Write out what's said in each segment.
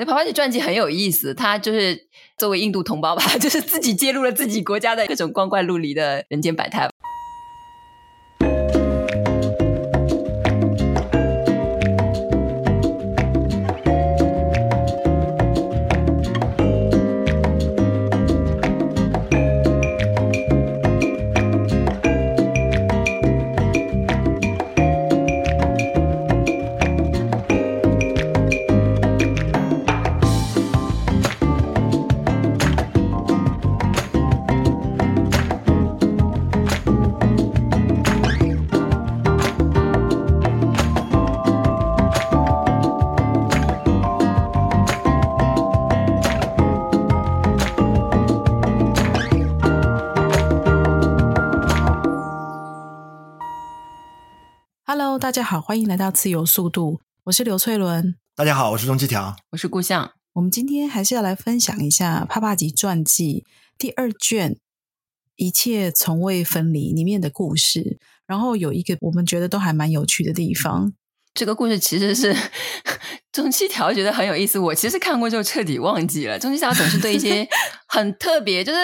所以帕帕吉传记很有意思，她就是作为印度同胞吧，就是自己揭露了自己国家的各种光怪陆离的人间百态。大家好，欢迎来到自由速度，我是刘翠伦。大家好，我是钟七条，我是顾相。我们今天还是要来分享一下《帕帕吉传记》第二卷《一切从未分离》里面的故事。然后有一个我们觉得都还蛮有趣的地方。这个故事其实是 钟七条觉得很有意思，我其实看过就彻底忘记了。钟七条总是对一些很特别，就是。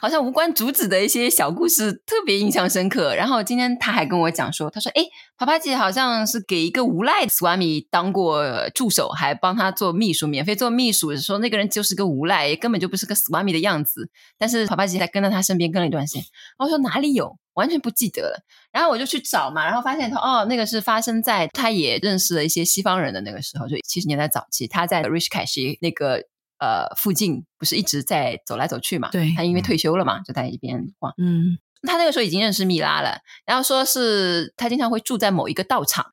好像无关主旨的一些小故事特别印象深刻。然后今天他还跟我讲说，他说：“诶，帕帕吉好像是给一个无赖斯瓦米当过助手，还帮他做秘书，免费做秘书。说那个人就是个无赖，根本就不是个斯瓦米的样子。但是帕帕吉还跟在他身边跟了一段时间。我说哪里有，完全不记得了。然后我就去找嘛，然后发现他哦，那个是发生在他也认识了一些西方人的那个时候，就七十年代早期，他在瑞什凯西那个。”呃，附近不是一直在走来走去嘛？对，他因为退休了嘛，就在一边晃。嗯，他那个时候已经认识蜜拉了，然后说是他经常会住在某一个道场，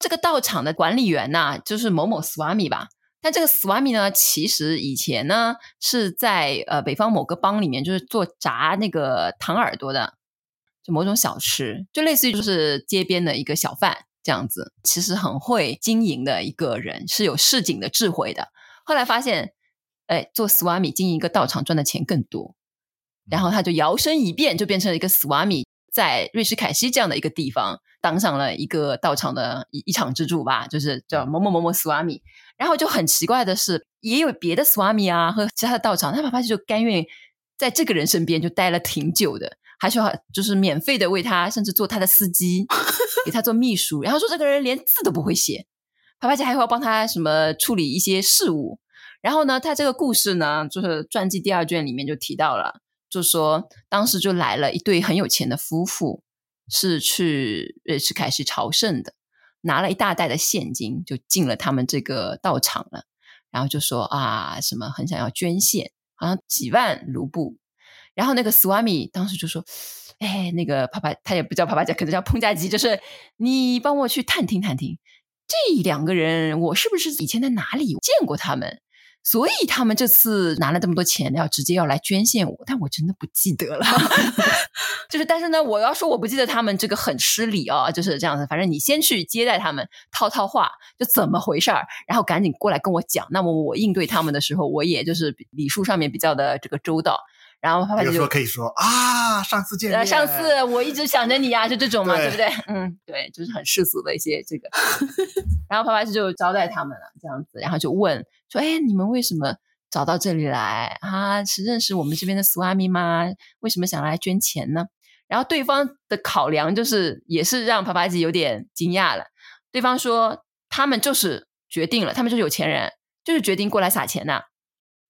这个道场的管理员呐、啊，就是某某 Swami 吧。但这个 Swami 呢，其实以前呢是在呃北方某个邦里面，就是做炸那个糖耳朵的，就某种小吃，就类似于就是街边的一个小贩这样子。其实很会经营的一个人，是有市井的智慧的。后来发现。哎，做斯瓦米经营一个道场赚的钱更多，然后他就摇身一变，就变成了一个斯瓦米，在瑞士凯西这样的一个地方当上了一个道场的一一场之主吧，就是叫某某某某斯瓦米。然后就很奇怪的是，也有别的斯瓦米啊和其他的道场，他帕帕吉就甘愿在这个人身边就待了挺久的，还需要就是免费的为他，甚至做他的司机，给他做秘书。然后说这个人连字都不会写，帕帕吉还会要帮他什么处理一些事务。然后呢，他这个故事呢，就是传记第二卷里面就提到了，就说当时就来了一对很有钱的夫妇，是去瑞士凯西朝圣的，拿了一大袋的现金就进了他们这个道场了，然后就说啊，什么很想要捐献，好像几万卢布。然后那个 Swami 当时就说，哎，那个帕帕，他也不叫帕帕加，可能叫彭加吉，就是你帮我去探听探听，这两个人我是不是以前在哪里见过他们？所以他们这次拿了这么多钱，要直接要来捐献我，但我真的不记得了。就是，但是呢，我要说我不记得他们这个很失礼哦，就是这样子。反正你先去接待他们，套套话，就怎么回事儿，然后赶紧过来跟我讲。那么我应对他们的时候，我也就是礼数上面比较的这个周到。然后帕帕就说可以说啊，上次见面，上次我一直想着你啊，就这种嘛，对，对不对？嗯，对，就是很世俗的一些这个。然后帕帕就招待他们了，这样子，然后就问说：“哎，你们为什么找到这里来啊？是认识我们这边的苏阿米吗？为什么想来捐钱呢？”然后对方的考量就是，也是让帕帕吉有点惊讶了。对方说：“他们就是决定了，他们就是有钱人，就是决定过来撒钱呐。”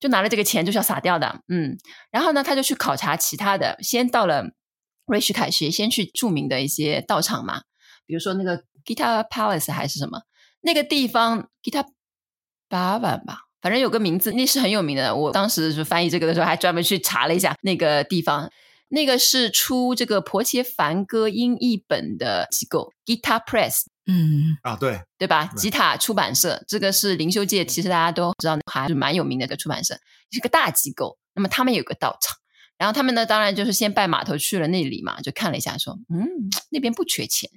就拿了这个钱就是要撒掉的，嗯，然后呢，他就去考察其他的，先到了瑞士凯西，先去著名的一些道场嘛，比如说那个 Gita Palace 还是什么那个地方 Gita Bhavan 吧，反正有个名字，那是很有名的。我当时就翻译这个的时候，还专门去查了一下那个地方，那个是出这个婆伽梵歌音译本的机构 Gita Press。嗯啊，对对吧？吉塔出版社，这个是灵修界，其实大家都知道，还是蛮有名的一个出版社，是个大机构。那么他们有个道场，然后他们呢，当然就是先拜码头去了那里嘛，就看了一下，说，嗯，那边不缺钱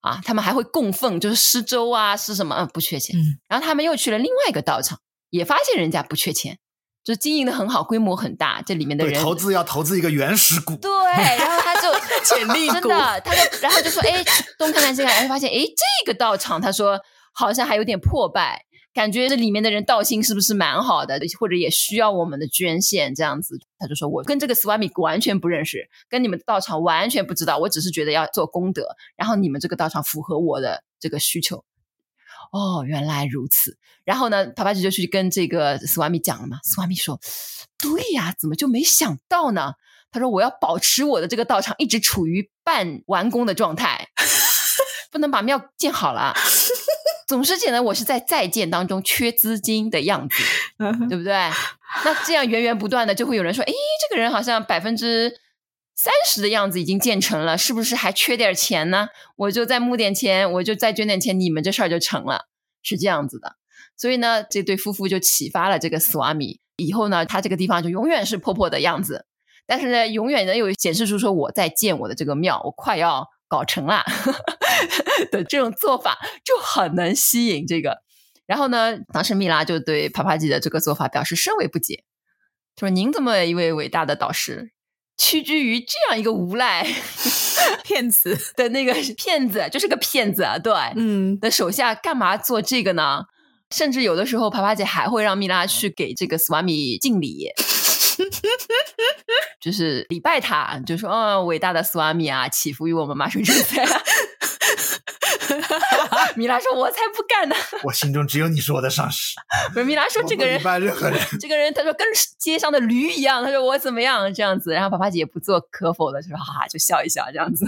啊，他们还会供奉，就是施粥啊，施什么？嗯，不缺钱。嗯，然后他们又去了另外一个道场，也发现人家不缺钱。就经营的很好，规模很大，这里面的人投资要投资一个原始股，对，然后他就 潜力股，真的，他就然后就说，哎，东看看西看，然后发现，哎，这个道场，他说好像还有点破败，感觉这里面的人道心是不是蛮好的，或者也需要我们的捐献这样子。他就说我跟这个 Swami 完全不认识，跟你们的道场完全不知道，我只是觉得要做功德，然后你们这个道场符合我的这个需求。哦，原来如此。然后呢，帕帕吉就去跟这个斯瓦米讲了嘛。斯瓦米说：“对呀，怎么就没想到呢？”他说：“我要保持我的这个道场一直处于半完工的状态，不能把庙建好了。总是显得我是在在建当中缺资金的样子，对不对？那这样源源不断的就会有人说：‘诶，这个人好像百分之三十的样子已经建成了，是不是还缺点钱呢？’我就再募点钱，我就再捐点钱，你们这事儿就成了，是这样子的。所以呢，这对夫妇就启发了这个斯瓦米，以后呢，他这个地方就永远是破破的样子。”但是呢，永远能有显示出说我在建我的这个庙，我快要搞成了 的这种做法，就很能吸引这个。然后呢，当时蜜拉就对帕帕吉的这个做法表示深为不解，说：“您这么一位伟大的导师，屈居于这样一个无赖 骗子的那个 骗子，就是个骗子啊，对，嗯，的手下干嘛做这个呢？甚至有的时候，爬爬姐还会让蜜拉去给这个斯瓦米敬礼。”就是礼拜他，就说：“哦，伟大的斯瓦米啊，祈福于我们麻省之才。” 米拉说：“我才不干呢！我心中只有你是我的上司。”不是米拉说：“这个人，任何人，这个人，他说跟街上的驴一样。”他说：“我怎么样？这样子。”然后帕帕姐也不做可否的，就说：“哈哈，就笑一笑，这样子。”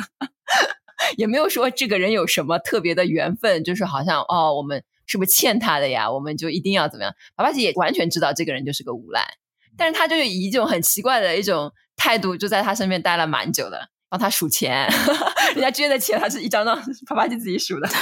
也没有说这个人有什么特别的缘分，就是好像哦，我们是不是欠他的呀？我们就一定要怎么样？帕帕姐也完全知道这个人就是个无赖。但是他就以一种很奇怪的一种态度，就在他身边待了蛮久的，帮他数钱，人家捐的钱他是一张张啪啪就自己数的。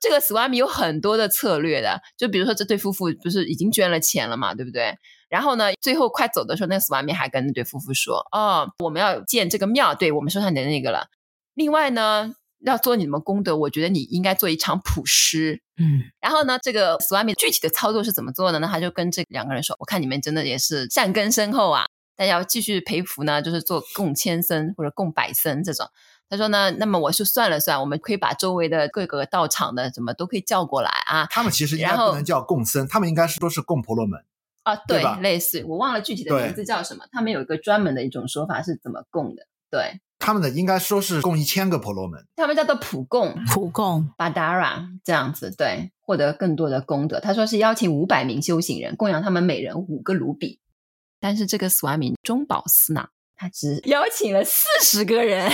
这个 Swami 有很多的策略的，就比如说这对夫妇不是已经捐了钱了嘛，对不对？然后呢，最后快走的时候，那个 Swami 还跟那对夫妇说：“哦，我们要建这个庙，对，我们收上你的那个了。另外呢。”要做你们功德，我觉得你应该做一场普施。嗯，然后呢，这个 Swami 具体的操作是怎么做的呢？他就跟这两个人说：“我看你们真的也是善根深厚啊，大家要继续培福呢，就是做供千僧或者供百僧这种。”他说呢，那么我就算了算，我们可以把周围的各个道场的什么都可以叫过来啊。他们其实应该不能叫供僧，他们应该是说是供婆罗门啊，对，对类似，我忘了具体的名字叫什么。他们有一个专门的一种说法是怎么供的，对。他们的应该说是供一千个婆罗门，他们叫做普供，普供巴达拉这样子，对，获得更多的功德。他说是邀请五百名修行人供养他们每人五个卢比，但是这个 Swami 中饱私囊，他只邀请了四十个人，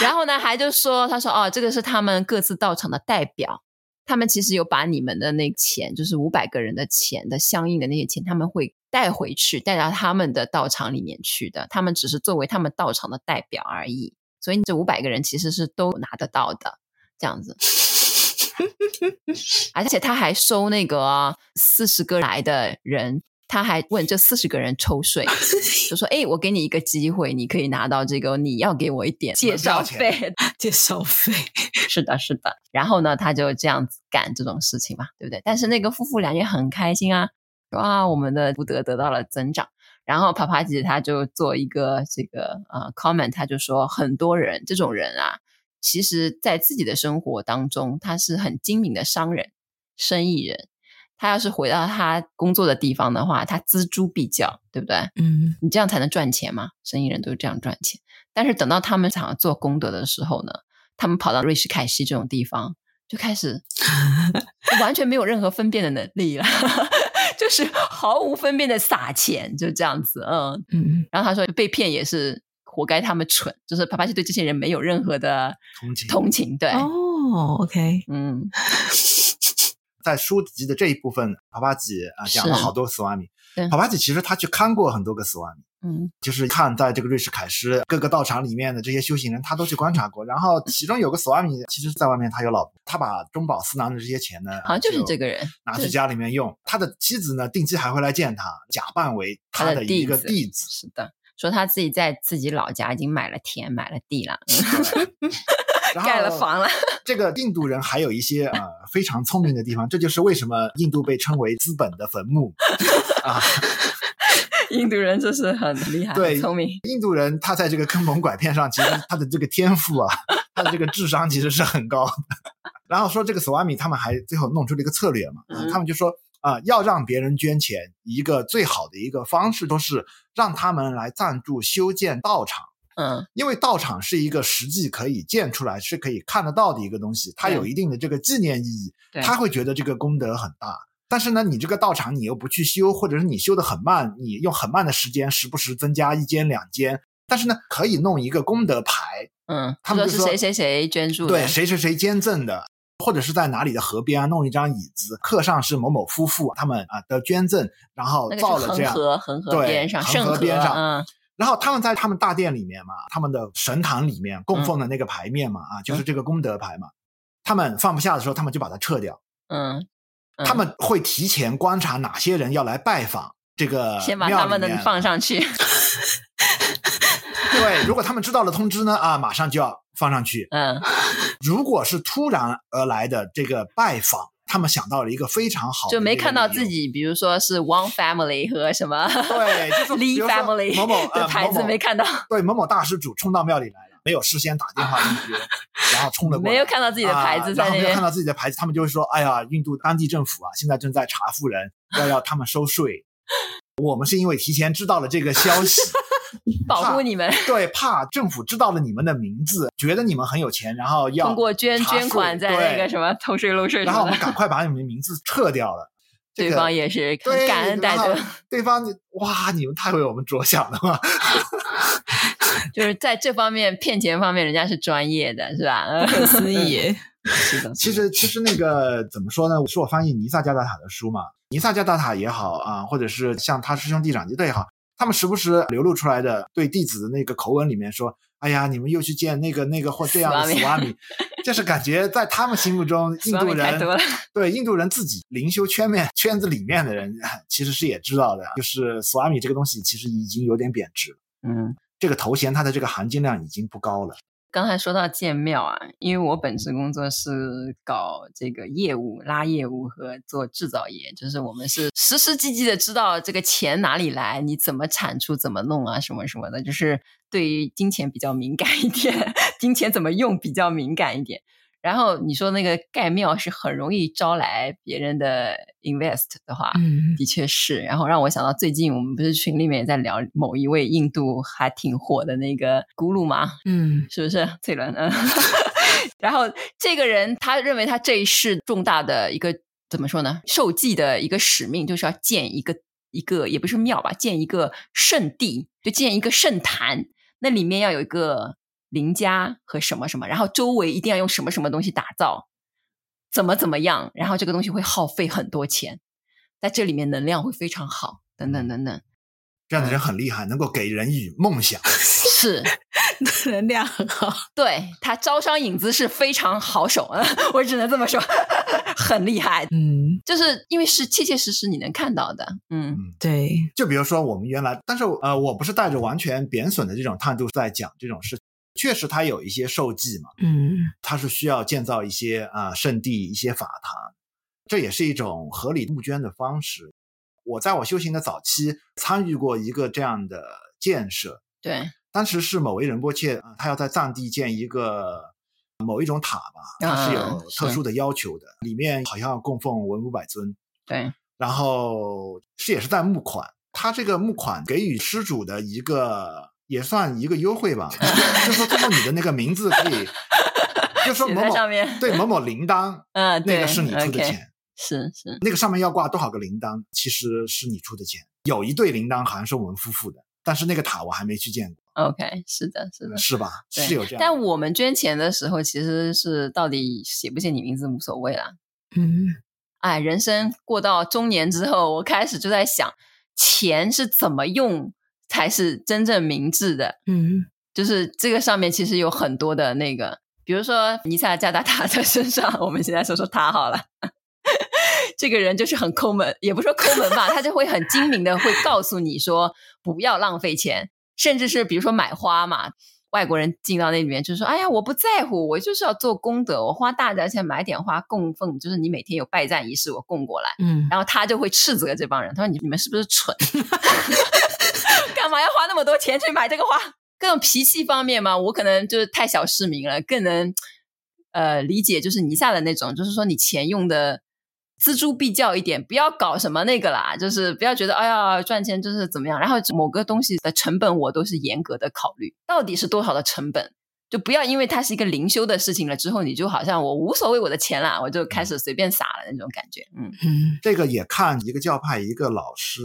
然后呢还就说，他说哦，这个是他们各自到场的代表。他们其实有把你们的那钱，就是五百个人的钱的相应的那些钱，他们会带回去，带到他们的道场里面去的。他们只是作为他们道场的代表而已。所以这五百个人其实是都拿得到的，这样子。而且他还收那个四十个来的人。他还问这四十个人抽税，就说：“哎，我给你一个机会，你可以拿到这个，你要给我一点介绍费。介绍费是的，是的。然后呢，他就这样子干这种事情嘛，对不对？但是那个夫妇俩也很开心啊，说啊，我们的福德得到了增长。然后帕帕吉他就做一个这个呃 comment，他就说，很多人这种人啊，其实在自己的生活当中，他是很精明的商人、生意人。”他要是回到他工作的地方的话，他锱铢必较，对不对？嗯，你这样才能赚钱嘛。生意人都是这样赚钱。但是等到他们想要做功德的时候呢，他们跑到瑞士凯西这种地方，就开始 完全没有任何分辨的能力了，就是毫无分辨的撒钱，就这样子。嗯嗯。然后他说被骗也是活该，他们蠢，就是帕帕西对这些人没有任何的同情。同情，对。哦，OK，嗯。在书籍的这一部分，帕帕吉啊讲了好多斯瓦米。帕帕吉其实他去看过很多个斯瓦米，嗯，就是看在这个瑞士凯诗各个道场里面的这些修行人，他都去观察过。然后其中有个斯瓦米，其实在外面他有老婆，他把中饱私囊的这些钱呢，好像就是这个人拿去家里面用。他的妻子呢，定期还会来见他，假扮为他的一个弟子。是的，说他自己在自己老家已经买了田，买了地了。盖了房了。这个印度人还有一些呃非常聪明的地方，这就是为什么印度被称为资本的坟墓啊。印度人就是很厉害，对，聪明。印度人他在这个坑蒙拐骗上，其实他的这个天赋啊，他的这个智商其实是很高的。然后说这个索瓦米他们还最后弄出了一个策略嘛，嗯、他们就说啊、呃，要让别人捐钱，一个最好的一个方式都是让他们来赞助修建道场。嗯，因为道场是一个实际可以建出来、是可以看得到的一个东西，它有一定的这个纪念意义，对他会觉得这个功德很大。但是呢，你这个道场你又不去修，或者是你修得很慢，你用很慢的时间，时不时增加一间两间。但是呢，可以弄一个功德牌，嗯，他们就说是谁谁谁捐助的，对，谁谁谁捐赠的，或者是在哪里的河边啊，弄一张椅子，刻上是某某夫妇他们啊的捐赠，然后造了这样，恒河恒河边上，恒河边上，嗯，然后他们在他们大殿里面嘛，他们的神堂里面供奉的那个牌面嘛，嗯、啊，就是这个功德牌嘛，他们放不下的时候，他们就把它撤掉，嗯。嗯、他们会提前观察哪些人要来拜访这个，先把他们的放上去。对，如果他们知道了通知呢，啊，马上就要放上去。嗯，如果是突然而来的这个拜访，他们想到了一个非常好的，就没看到自己，比如说是 One Family 和什么，对，就是 Lee Family 某某的牌子没看到，对，某某大施主冲到庙里来了。没有事先打电话预约，然后冲了过来，没有看到自己的牌子然后没有看到自己的牌子，他们就会说：“哎呀，印度当地政府啊，现在正在查富人，要要他们收税。我们是因为提前知道了这个消息，保护你们，对，怕政府知道了你们的名字，觉得你们很有钱，然后要通过捐捐款在那个什么偷税漏税，然后我们赶快把你们的名字撤掉了。这个、对方也是很感恩戴德，对方哇，你们太为我们着想了嘛。”就是在这方面骗钱方面，人家是专业的，是吧？不可思议。是的，其实其实那个怎么说呢？是我翻译尼萨加达塔的书嘛，尼萨加达塔也好啊，或者是像他师兄弟长吉的也好，他们时不时流露出来的对弟子的那个口吻里面说：“哎呀，你们又去见那个那个或这样的斯瓦米。” 就是感觉在他们心目中，印度人 对印度人自己灵修圈面圈子里面的人，其实是也知道的，就是斯瓦米这个东西其实已经有点贬值了。嗯。这个头衔它的这个含金量已经不高了。刚才说到建庙啊，因为我本职工作是搞这个业务、拉业务和做制造业，就是我们是实实际际的知道这个钱哪里来，你怎么产出、怎么弄啊，什么什么的，就是对于金钱比较敏感一点，金钱怎么用比较敏感一点。然后你说那个盖庙是很容易招来别人的 invest 的话，嗯，的确是。然后让我想到最近我们不是群里面也在聊某一位印度还挺火的那个咕噜吗？嗯，是不是 翠伦？嗯。然后这个人他认为他这一世重大的一个怎么说呢？受祭的一个使命就是要建一个一个也不是庙吧，建一个圣地，就建一个圣坛，那里面要有一个。邻家和什么什么，然后周围一定要用什么什么东西打造，怎么怎么样，然后这个东西会耗费很多钱，在这里面能量会非常好，等等等等。这样的人很厉害，能够给人以梦想，是 能量很好。对，他招商引资是非常好手，我只能这么说，很厉害。嗯，就是因为是切切实实你能看到的。嗯，对。就比如说我们原来，但是呃，我不是带着完全贬损的这种态度在讲这种事。确实，它有一些受祭嘛，嗯，它是需要建造一些啊、呃、圣地、一些法堂，这也是一种合理募捐的方式。我在我修行的早期参与过一个这样的建设，对，当时是某位仁波切，他要在藏地建一个某一种塔吧，它是有特殊的要求的，啊、里面好像供奉文武百尊，对，然后是也是在募款，他这个募款给予施主的一个。也算一个优惠吧，就是说通过你的那个名字可以，就说某某对某某铃铛，嗯，那个是你出的钱，是是，那个上面要挂多少个铃铛，其实是你出的钱。有一对铃铛好像是我们夫妇的，但是那个塔我还没去见过。OK，是的，是的，是吧？是有这样。但我们捐钱的时候，其实是到底写不写你名字无所谓啦。嗯，哎，人生过到中年之后，我开始就在想，钱是怎么用。才是真正明智的，嗯，就是这个上面其实有很多的那个，比如说尼萨加达塔的身上，我们现在说说他好了，这个人就是很抠门，也不说抠门吧，他就会很精明的会告诉你说不要浪费钱，甚至是比如说买花嘛，外国人进到那里面就说，哎呀，我不在乎，我就是要做功德，我花大价钱买点花供奉，就是你每天有拜占仪式，我供过来，嗯，然后他就会斥责这帮人，他说你你们是不是蠢？干嘛要花那么多钱去买这个花？各种脾气方面嘛，我可能就是太小市民了，更能呃理解就是尼萨的那种，就是说你钱用的锱铢必较一点，不要搞什么那个啦，就是不要觉得哎呀赚钱就是怎么样，然后某个东西的成本我都是严格的考虑，到底是多少的成本。就不要因为它是一个灵修的事情了之后，你就好像我无所谓我的钱啦，我就开始随便撒了那种感觉。嗯嗯，这个也看一个教派一个老师，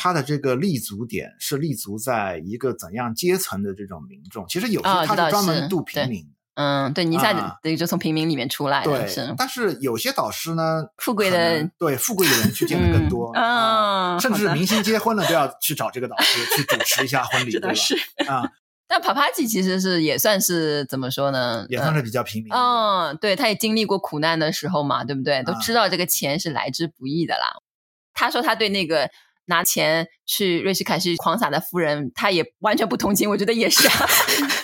他的这个立足点是立足在一个怎样阶层的这种民众。其实有些他是专门度平民。哦、嗯，对，尼萨的就从平民里面出来的。对，是但是有些导师呢，富贵的对富贵的人去见的更多啊、嗯嗯，甚至明星结婚了都要去找这个导师 去主持一下婚礼，对吧？啊。但帕帕吉其实是也算是怎么说呢？也算是比较平民。嗯，对，他也经历过苦难的时候嘛，对不对？都知道这个钱是来之不易的啦。嗯、他说他对那个拿钱去瑞士凯西狂撒的富人，他也完全不同情。我觉得也是啊，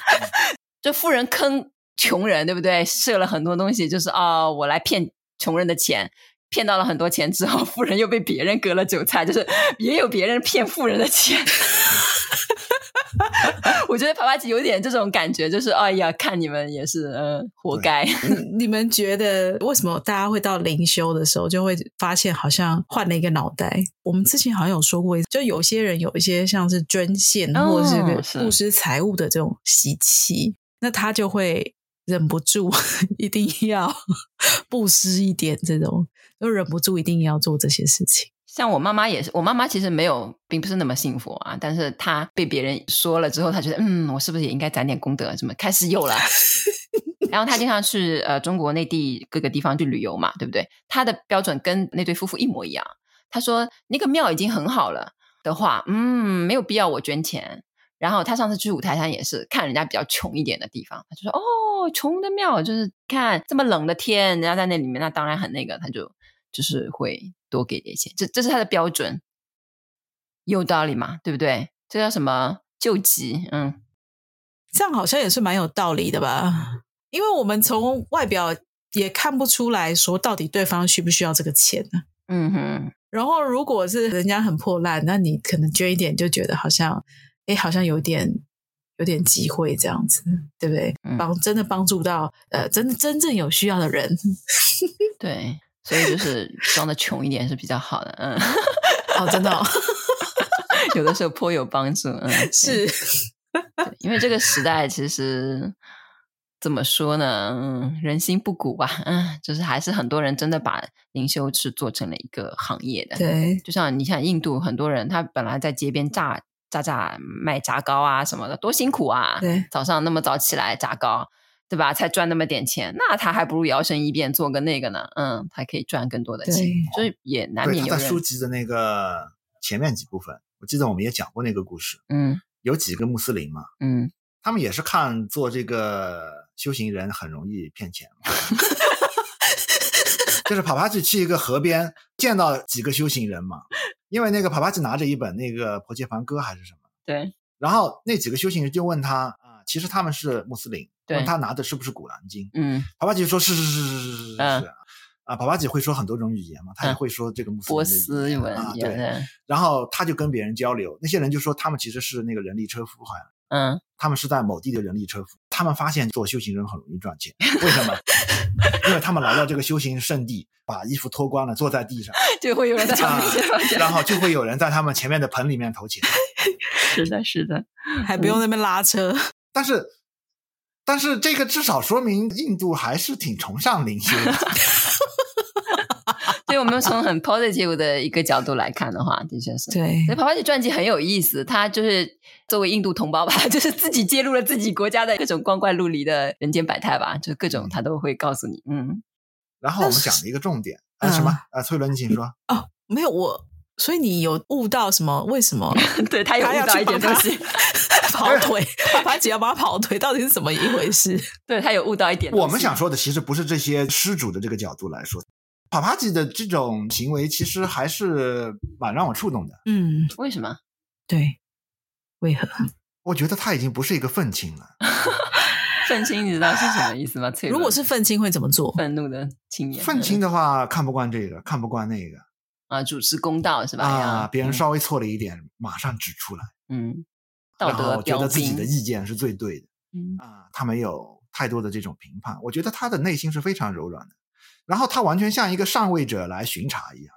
就富人坑穷人，对不对？设了很多东西，就是哦，我来骗穷人的钱，骗到了很多钱之后，富人又被别人割了韭菜，就是也有别人骗富人的钱。我觉得帕帕吉有点这种感觉，就是哎呀，看你们也是，嗯、呃，活该。你们觉得为什么大家会到灵修的时候就会发现好像换了一个脑袋？我们之前好像有说过，就有些人有一些像是捐献或者是布施财物的这种习气，那他就会忍不住 一定要布施一点，这种就忍不住一定要做这些事情。像我妈妈也是，我妈妈其实没有，并不是那么幸福啊。但是她被别人说了之后，她觉得，嗯，我是不是也应该攒点功德？什么开始有了。然后她经常去呃中国内地各个地方去旅游嘛，对不对？她的标准跟那对夫妇一模一样。她说那个庙已经很好了的话，嗯，没有必要我捐钱。然后她上次去五台山也是看人家比较穷一点的地方，她就说哦，穷的庙就是看这么冷的天，人家在那里面，那当然很那个，她就就是会。多给点钱，这这是他的标准，有道理嘛？对不对？这叫什么救急？嗯，这样好像也是蛮有道理的吧？因为我们从外表也看不出来说到底对方需不需要这个钱呢？嗯哼。然后如果是人家很破烂，那你可能捐一点就觉得好像，哎，好像有点有点机会这样子，对不对？嗯、帮真的帮助到呃，真的真正有需要的人，对。所以就是装的穷一点是比较好的，嗯，哦，真的，哦，有的时候颇有帮助，嗯，是，因为这个时代其实怎么说呢，嗯，人心不古吧，嗯，就是还是很多人真的把灵修是做成了一个行业的，对，就像你像印度很多人，他本来在街边炸炸炸卖炸糕啊什么的，多辛苦啊，对，早上那么早起来炸糕。对吧？才赚那么点钱，那他还不如摇身一变做个那个呢？嗯，还可以赚更多的钱，所以也难免有。在书籍的那个前面几部分，我记得我们也讲过那个故事。嗯，有几个穆斯林嘛，嗯，他们也是看做这个修行人很容易骗钱嘛。就是帕帕吉去一个河边见到几个修行人嘛，因为那个帕帕吉拿着一本那个《婆伽梵歌》还是什么，对，然后那几个修行人就问他啊，其实他们是穆斯林。对，他拿的是不是《古兰经》？嗯，帕帕吉说是是是是是是是是、嗯、啊，帕帕吉会说很多种语言嘛，他也会说这个穆斯林的波斯文啊，对。然后他就跟别人交流，那些人就说他们其实是那个人力车夫，好像，嗯，他们是在某地的人力车夫。他们发现做修行人很容易赚钱，为什么？因为他们来到这个修行圣地，把衣服脱光了，坐在地上，就会有人在他们前面、啊，然后就会有人在他们前面的盆里面投钱。是的，是的，还不用那边拉车，嗯、但是。但是这个至少说明印度还是挺崇尚灵修的。对，我们从很 positive 的一个角度来看的话，的确是。对，所以帕帕吉传记很有意思，他就是作为印度同胞吧，就是自己揭露了自己国家的各种光怪陆离的人间百态吧，就各种他都会告诉你。嗯。然后我们讲了一个重点啊，什么啊？崔伦，你请说。哦，没有我，所以你有悟到什么？为什么？对他有悟到一点东西。跑腿，帕帕吉要把他跑腿，到底是怎么一回事？对，他有悟到一点。我们想说的其实不是这些施主的这个角度来说，帕帕吉的这种行为其实还是蛮让我触动的。嗯，为什么？对，为何？我觉得他已经不是一个愤青了。愤青，你知道是什么意思吗？如果是愤青会怎么做？愤怒的青年。愤青的话，看不惯这个，看不惯那个啊，主持公道是吧？啊，别人稍微错了一点，嗯、马上指出来。嗯。道德觉得自己的意见是最对的。嗯啊，他没有太多的这种评判，我觉得他的内心是非常柔软的。然后他完全像一个上位者来巡查一样，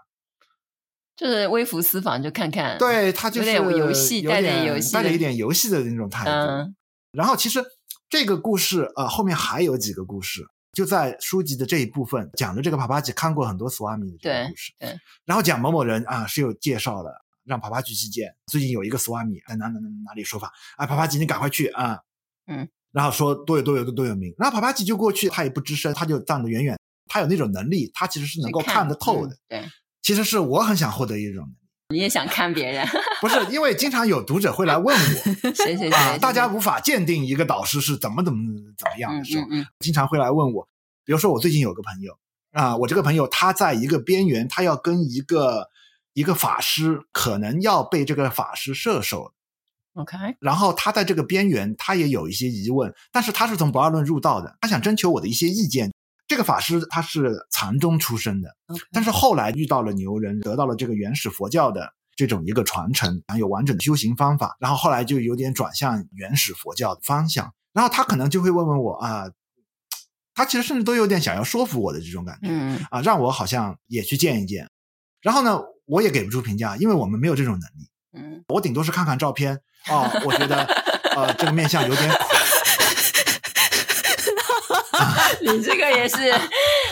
就是微服私访，就看看。对，他就是有点游戏，带点游戏，带着一点游戏的那种态度。嗯、然后其实这个故事呃后面还有几个故事，就在书籍的这一部分讲的这个帕帕吉看过很多斯瓦米的这个故事。对。对然后讲某某人啊是有介绍的，让帕帕吉去见。最近有一个斯瓦米在哪哪哪哪里说法，啊帕帕吉你赶快去啊。嗯。然后说多有多有多有名，然后帕帕吉就过去，他也不吱声，他就站得远远。他有那种能力，他其实是能够看得透的。嗯、对，其实是我很想获得一种。你也想看别人？不是，因为经常有读者会来问我，谁谁谁啊，大家无法鉴定一个导师是怎么怎么怎么样的时候，嗯嗯嗯、经常会来问我。比如说，我最近有个朋友啊，我这个朋友他在一个边缘，他要跟一个一个法师，可能要被这个法师射手。OK，然后他在这个边缘，他也有一些疑问，但是他是从不二论入道的，他想征求我的一些意见。这个法师他是禅宗出身的.但是后来遇到了牛人，得到了这个原始佛教的这种一个传承，然后有完整的修行方法，然后后来就有点转向原始佛教的方向。然后他可能就会问问我啊，他其实甚至都有点想要说服我的这种感觉，嗯啊，让我好像也去见一见。然后呢，我也给不出评价，因为我们没有这种能力，嗯，我顶多是看看照片，哦，我觉得呃这个面相有点苦。你这个也是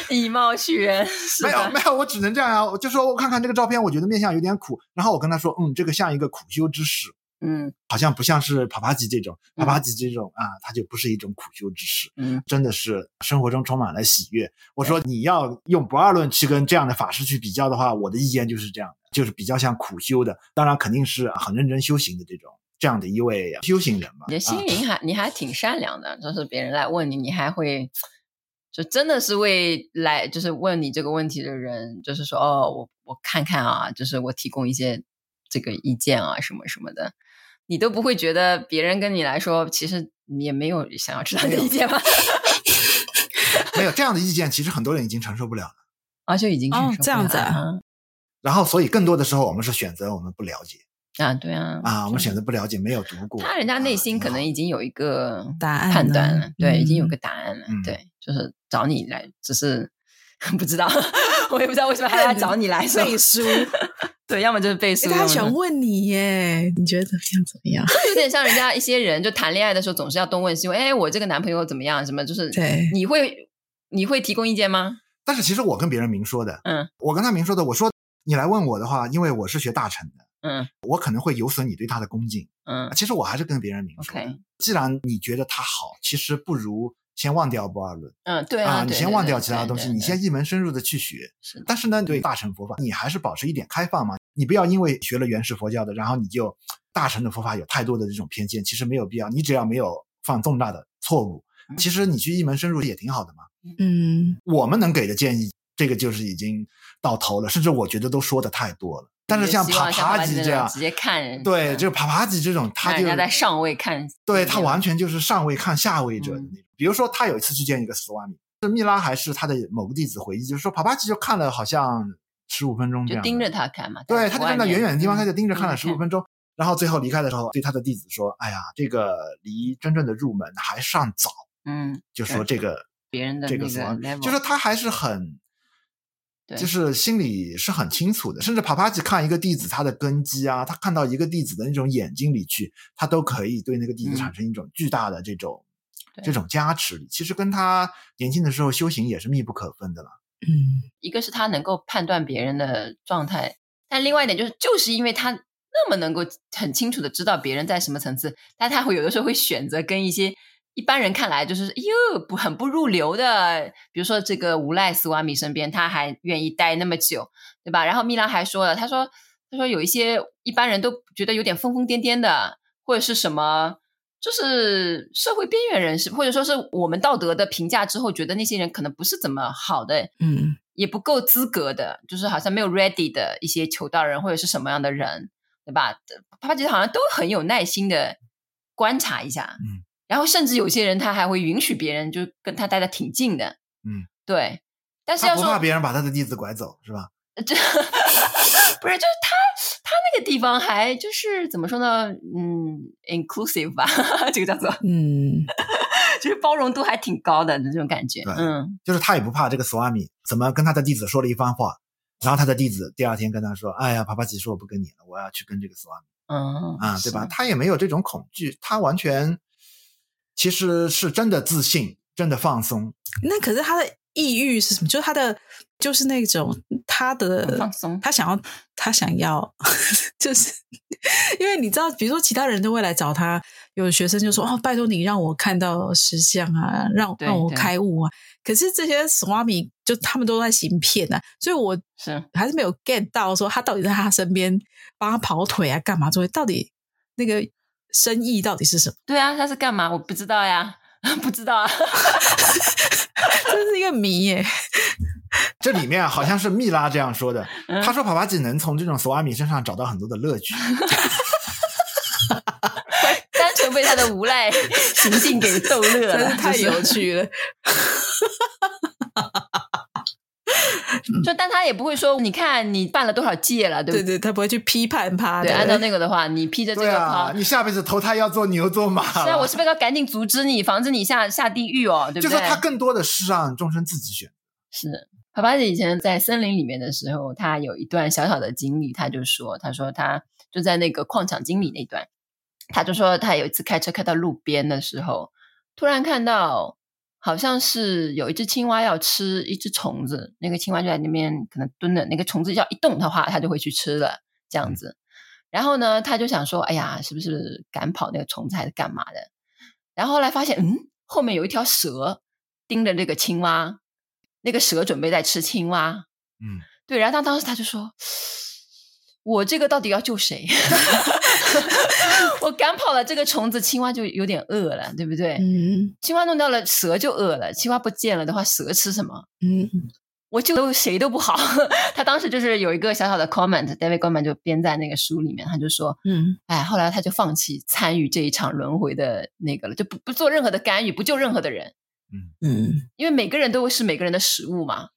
以貌取人，没有没有，我只能这样啊，我就说我看看这个照片，我觉得面相有点苦，然后我跟他说，嗯，这个像一个苦修之士，嗯，好像不像是帕帕吉这种，帕帕吉这种啊，他就不是一种苦修之士，嗯，真的是生活中充满了喜悦。我说你要用不二论去跟这样的法师去比较的话，我的意见就是这样，就是比较像苦修的，当然肯定是很认真修行的这种。这样的一位修行人吧，你的心灵还、啊、你还挺善良的，就是别人来问你，你还会就真的是为来就是问你这个问题的人，就是说哦，我我看看啊，就是我提供一些这个意见啊，什么什么的，你都不会觉得别人跟你来说，其实你也没有想要知道的意见吗？没有这样的意见，其实很多人已经承受不了了，啊，就已经承受不了、哦、这样子啊。然后，所以更多的时候，我们是选择我们不了解。啊，对啊，啊，我们选择不了解，没有读过，他人家内心可能已经有一个答案判断了，对，已经有个答案了，对，就是找你来，只是 不知道，我也不知道为什么还要找你来背书，对，要么就是背书。他想问你耶，你觉得怎么样？怎么样？有点像人家一些人，就谈恋爱的时候总是要东问西问，哎，我这个男朋友怎么样？什么就是，对，你会你会提供意见吗？但是其实我跟别人明说的，嗯，我跟他明说的，我说你来问我的话，因为我是学大臣的。嗯，我可能会有损你对他的恭敬。嗯，其实我还是跟别人明说，Okay. 既然你觉得他好，其实不如先忘掉不二论。嗯，对啊，你先忘掉其他东西，你先一门深入的去学。是，但是呢，对大乘佛法，你还是保持一点开放嘛。你不要因为学了原始佛教的，然后你就大乘的佛法有太多的这种偏见，其实没有必要。你只要没有犯重大的错误，其实你去一门深入也挺好的嘛。嗯，我们能给的建议，这个就是已经到头了，甚至我觉得都说的太多了。但是像帕帕吉这样直接看人，对，就是帕帕吉这种，他就在上位看，对，他完全就是上位看下位者的那种。比如说，他有一次去见一个斯瓦米，是密拉还是他的某个弟子回忆，就是说帕帕吉就看了好像十五分钟这样，就盯着他看嘛。对，他就站在远远的地方，他就盯着看了十五分钟，然后最后离开的时候，对他的弟子说：“哎呀，这个离真正的入门还尚早。”嗯，就说这个别人的这个斯瓦米，就是他还是很。就是心里是很清楚的，甚至帕帕吉看一个弟子他的根基啊，他看到一个弟子的那种眼睛里去，他都可以对那个弟子产生一种巨大的这种、嗯、这种加持力。其实跟他年轻的时候修行也是密不可分的了。嗯，一个是他能够判断别人的状态，但另外一点就是，就是因为他那么能够很清楚的知道别人在什么层次，但他会有的时候会选择跟一些。一般人看来就是，哎呦，不很不入流的。比如说这个无赖斯瓦米身边，他还愿意待那么久，对吧？然后米拉还说了，他说，他说有一些一般人都觉得有点疯疯癫癫的，或者是什么，就是社会边缘人士，或者说是我们道德的评价之后，觉得那些人可能不是怎么好的，嗯，也不够资格的，就是好像没有 ready 的一些求道人或者是什么样的人，对吧？他觉得好像都很有耐心的观察一下，嗯。然后甚至有些人他还会允许别人就跟他待的挺近的，嗯，对。但是要不怕别人把他的弟子拐走，是吧？这 不是，就是他他那个地方还就是怎么说呢？嗯，inclusive 吧，这个叫做嗯，就是包容度还挺高的这种感觉。嗯，就是他也不怕这个索瓦米怎么跟他的弟子说了一番话，然后他的弟子第二天跟他说：“哎呀，帕帕奇说我不跟你了，我要去跟这个索瓦米。”嗯啊，对吧？他也没有这种恐惧，他完全其实是真的自信，真的放松。那可是他的。抑郁是什么？就是他的，就是那种他的放松，他想要，他想要，就是因为你知道，比如说其他人都会来找他，有的学生就说：“哦，拜托你让我看到实相啊，让让我开悟啊。”可是这些斯瓦米就他们都在行骗啊，所以我是还是没有 get 到说他到底在他身边帮他跑腿啊，干嘛作为到底那个深意到底是什么？对啊，他是干嘛？我不知道呀，不知道啊。这是一个谜耶！这里面好像是蜜拉这样说的。他说：“帕帕吉能从这种索瓦米身上找到很多的乐趣，单纯被他的无赖行径给逗乐了，真是太有趣了。” 就但他也不会说，你看你犯了多少戒了，对不对？对对，他不会去批判他。对，按照那个的话，你披着这个，啊、你下辈子投胎要做牛做马。是啊，我是不是要赶紧阻止你，防止你下下地狱哦？对不对？就是他更多的是让众生自己选。是，好吧姐以前在森林里面的时候，他有一段小小的经历，他就说，他说他就在那个矿场经理那段，他就说他有一次开车开到路边的时候，突然看到。好像是有一只青蛙要吃一只虫子，那个青蛙就在那边可能蹲着，那个虫子要一动的话，它就会去吃了这样子。然后呢，他就想说：“哎呀，是不是赶跑那个虫子还是干嘛的？”然后后来发现，嗯，后面有一条蛇盯着那个青蛙，那个蛇准备在吃青蛙。嗯，对。然后当当时他就说：“我这个到底要救谁？” 我赶跑了这个虫子，青蛙就有点饿了，对不对？嗯，青蛙弄掉了，蛇就饿了。青蛙不见了的话，蛇吃什么？嗯，我救都谁都不好。他当时就是有一个小小的 comment，David Goleman 就编在那个书里面，他就说，嗯，哎，后来他就放弃参与这一场轮回的那个了，就不不做任何的干预，不救任何的人。嗯嗯，因为每个人都是每个人的食物嘛。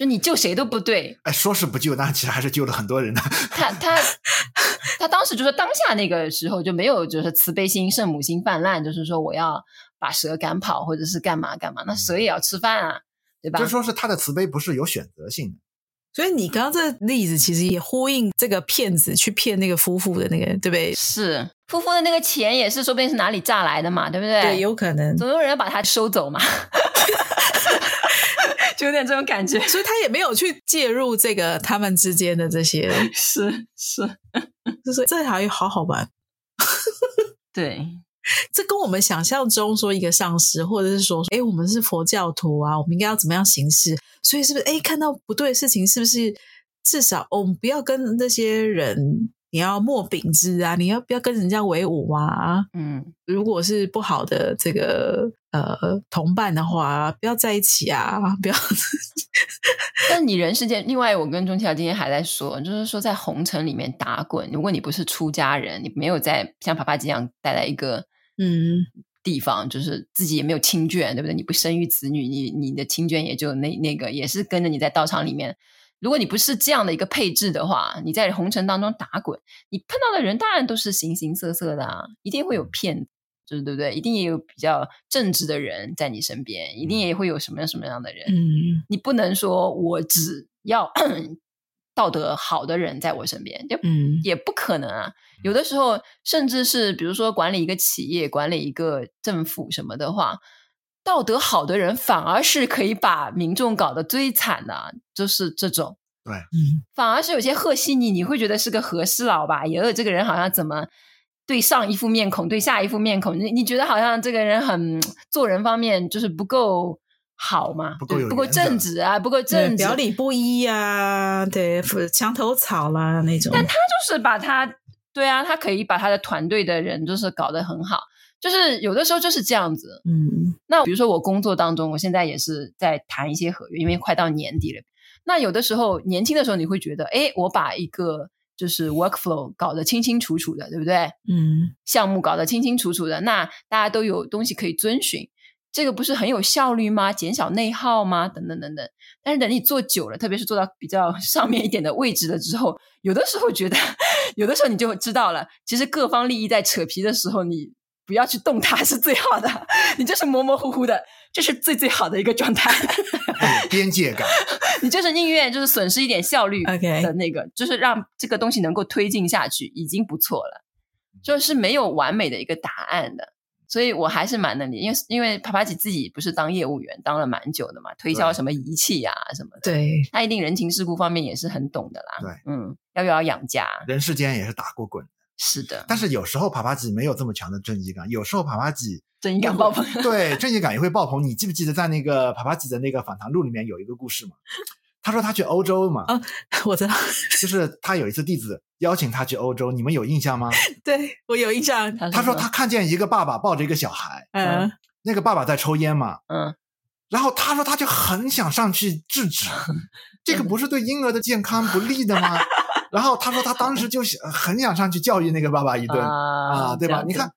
嗯。就你救谁都不对，哎，说是不救，但其实还是救了很多人的。他他他当时就是当下那个时候就没有就是慈悲心、圣母心泛滥，就是说我要把蛇赶跑或者是干嘛干嘛，那蛇也要吃饭啊，对吧？就说是他的慈悲不是有选择性的。所以你刚刚这个例子其实也呼应这个骗子去骗那个夫妇的那个，对不对？是夫妇的那个钱也是说不定是哪里诈来的嘛，对不对？对，有可能，总有人要把它收走嘛。就有点这种感觉，所以他也没有去介入这个他们之间的这些，是是，就是这还好好玩。对，这跟我们想象中说一个上师，或者是说，哎，我们是佛教徒啊，我们应该要怎么样行事？所以是不是？哎，看到不对的事情，是不是至少我们不要跟那些人。你要莫秉之啊！你要不要跟人家为伍啊？嗯，如果是不好的这个呃同伴的话，不要在一起啊！不要。但你人世间，另外我跟钟琪今天还在说，就是说在红尘里面打滚，如果你不是出家人，你没有在像帕帕吉这样带来一个嗯地方，就是自己也没有亲眷，对不对？你不生育子女，你你的亲眷也就那那个，也是跟着你在道场里面。如果你不是这样的一个配置的话，你在红尘当中打滚，你碰到的人当然都是形形色色的啊，一定会有骗子，就是对不对？一定也有比较正直的人在你身边，一定也会有什么样什么样的人。嗯，你不能说我只要道德好的人在我身边，就嗯也不可能啊。有的时候，甚至是比如说管理一个企业、管理一个政府什么的话。道德好的人反而是可以把民众搞得最惨的，就是这种。对，嗯，反而是有些和稀泥，你会觉得是个和事佬吧？也有这个人好像怎么对上一副面孔，对下一副面孔，你你觉得好像这个人很做人方面就是不够好嘛？不够有不够正直啊，不够正直，表里不一啊，对，墙头草啦那种。但他就是把他，对啊，他可以把他的团队的人就是搞得很好。就是有的时候就是这样子，嗯，那比如说我工作当中，我现在也是在谈一些合约，因为快到年底了。那有的时候年轻的时候，你会觉得，哎，我把一个就是 workflow 搞得清清楚楚的，对不对？嗯，项目搞得清清楚楚的，那大家都有东西可以遵循。这个不是很有效率吗？减少内耗吗？等等等等。但是等你做久了，特别是做到比较上面一点的位置了之后，有的时候觉得，有的时候你就知道了，其实各方利益在扯皮的时候，你不要去动它是最好的，你就是模模糊糊的，这是最最好的一个状态。边界感，你就是宁愿就是损失一点效率的那个.就是让这个东西能够推进下去，已经不错了。就是没有完美的一个答案的。所以我还是蛮能理解，因为因为帕帕吉自己不是当业务员当了蛮久的嘛，推销什么仪器啊什么的，对，他一定人情世故方面也是很懂的啦。对，嗯，要不要养家？人世间也是打过滚。是的，但是有时候帕帕吉没有这么强的正义感，有时候帕帕吉正义感爆棚，对，正义感也会爆棚。你记不记得在那个帕帕吉的那个访谈录里面有一个故事嘛？他说他去欧洲嘛，哦，我知道，就是他有一次弟子邀请他去欧洲，你们有印象吗？对，我有印象。他说他看见一个爸爸抱着一个小孩，嗯，那个爸爸在抽烟嘛，嗯，然后他说他就很想上去制止，这个不是对婴儿的健康不利的吗？然后他说他当时就想很想上去教育那个爸爸一顿啊，对吧？你看，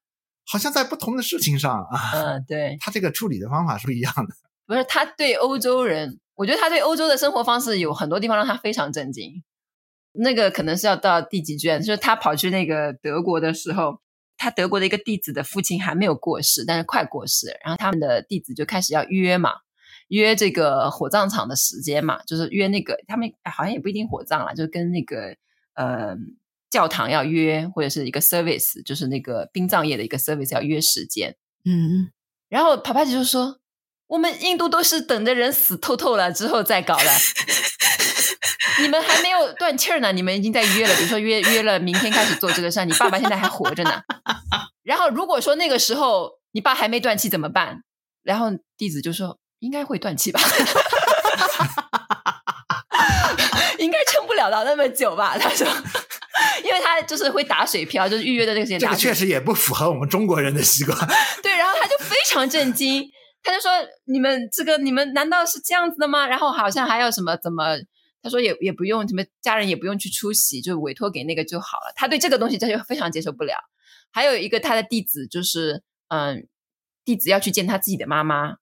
好像在不同的事情上啊，嗯，对，他这个处理的方法是不一样的。不是他对欧洲人。我觉得他对欧洲的生活方式有很多地方让他非常震惊。那个可能是要到第几卷，就是他跑去那个德国的时候，他德国的一个弟子的父亲还没有过世，但是快过世，然后他们的弟子就开始要约嘛，约这个火葬场的时间嘛，就是约那个他们好像也不一定火葬了，就跟那个呃教堂要约，或者是一个 service，就是那个殡葬业的一个 service 要约时间。嗯，然后帕帕吉就说。我们印度都是等着人死透透了之后再搞的，你们还没有断气儿呢，你们已经在约了，比如说约约了明天开始做这个事儿，你爸爸现在还活着呢。然后如果说那个时候你爸还没断气怎么办？然后弟子就说应该会断气吧，应该撑不了到那么久吧？他说，因为他就是会打水漂，就是预约的那个时间。这个确实也不符合我们中国人的习惯。对，然后他就非常震惊。他就说：“你们这个，你们难道是这样子的吗？然后好像还有什么怎么？他说也也不用什么家人也不用去出席，就委托给那个就好了。他对这个东西他就非常接受不了。还有一个他的弟子就是，嗯，弟子要去见他自己的妈妈，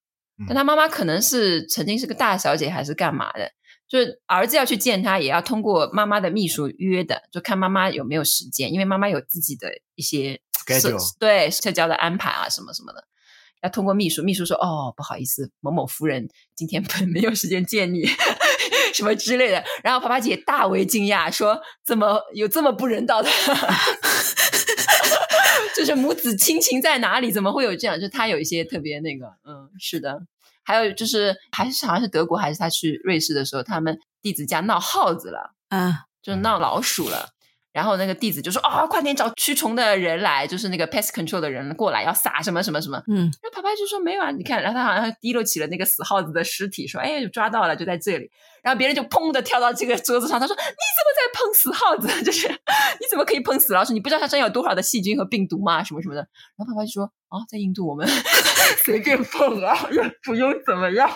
但他妈妈可能是曾经是个大小姐还是干嘛的，就是儿子要去见他，也要通过妈妈的秘书约的，就看妈妈有没有时间，因为妈妈有自己的一些社对社交的安排啊什么什么的。”要通过秘书，秘书说：“哦，不好意思，某某夫人今天 没有时间见你，什么之类的。”然后啪啪姐大为惊讶，说：“怎么有这么不人道的？就是母子亲情在哪里？怎么会有这样？就他有一些特别那个，嗯，是的。还有就是，还是好像是德国，还是他去瑞士的时候，他们弟子家闹耗子了，嗯，就闹老鼠了。”然后那个弟子就说：“哦，快点找驱虫的人来，就是那个 pest control 的人过来，要撒什么什么什么。”嗯，那爸爸就说：“没有啊，你看。”然后他好像提溜起了那个死耗子的尸体，说：“哎，抓到了，就在这里。”然后别人就砰的跳到这个桌子上，他说：“你怎么在碰死耗子？就是你怎么可以碰死老鼠？你不知道它身上有多少的细菌和病毒吗？什么什么的。”然后爸爸就说：“啊，在印度我们 随便碰啊，也不用怎么样。”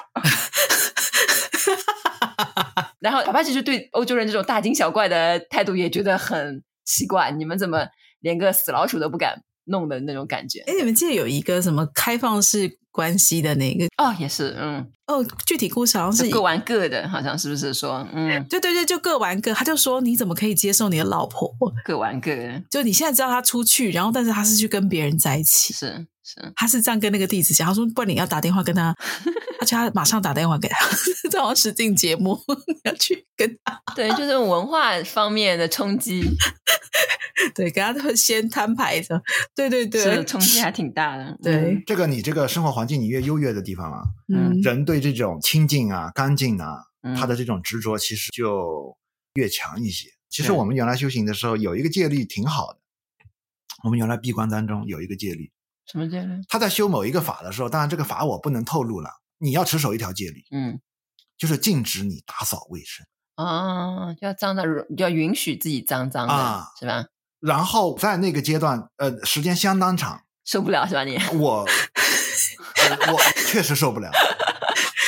然后帕帕其实对欧洲人这种大惊小怪的态度也觉得很奇怪，你们怎么连个死老鼠都不敢弄的那种感觉？哎，你们记得有一个什么开放式关系的那个？哦，也是，嗯，哦，具体故事好像是各玩各的，好像是不是说，嗯，对对对，就各玩各。他就说，你怎么可以接受你的老婆各玩各的？就你现在知道他出去，然后但是他是去跟别人在一起，是。是他是这样跟那个弟子讲，他说：“不然你要打电话跟他，而且他马上打电话给他，这好像实境节目 要去跟他。”对，就是文化方面的冲击，对，给他先摊牌的，对对对，是冲击还挺大的。对，嗯、这个你这个生活环境你越优越的地方啊，嗯，人对这种清净啊、干净啊，嗯、他的这种执着其实就越强一些。其实我们原来修行的时候有一个戒律挺好的，我们原来闭关当中有一个戒律。什么戒律？他在修某一个法的时候，当然这个法我不能透露了。你要持守一条戒律，嗯，就是禁止你打扫卫生啊，要脏的，要允许自己脏脏的，啊、是吧？然后在那个阶段，呃，时间相当长，受不了是吧？你我、呃、我 确实受不了，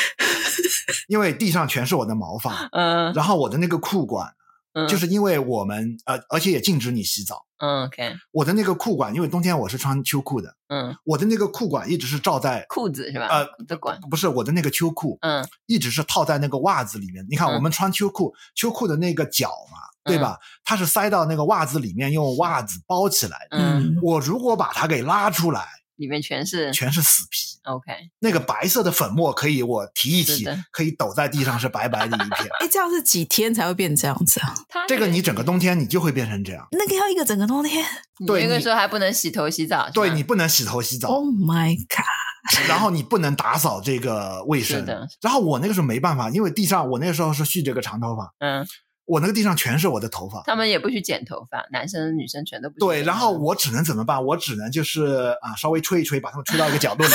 因为地上全是我的毛发，嗯，然后我的那个裤管，嗯，就是因为我们呃，而且也禁止你洗澡。嗯，OK。我的那个裤管，因为冬天我是穿秋裤的。嗯，我的那个裤管一直是罩在裤子是吧？呃，的管不是我的那个秋裤，嗯，一直是套在那个袜子里面。你看，我们穿秋裤，秋裤的那个脚嘛，对吧？它是塞到那个袜子里面，用袜子包起来。嗯，我如果把它给拉出来。里面全是全是死皮，OK，那个白色的粉末可以我提一提，可以抖在地上是白白的一片。哎，这样是几天才会变这样子啊？这个你整个冬天你就会变成这样。那个要一个整个冬天？对，那个时候还不能洗头洗澡。对，你不能洗头洗澡。Oh my god！然后你不能打扫这个卫生。然后我那个时候没办法，因为地上我那个时候是蓄这个长头发。嗯。我那个地上全是我的头发，他们也不许剪头发，男生女生全都不许。对，然后我只能怎么办？我只能就是啊，稍微吹一吹，把他们吹到一个角落里。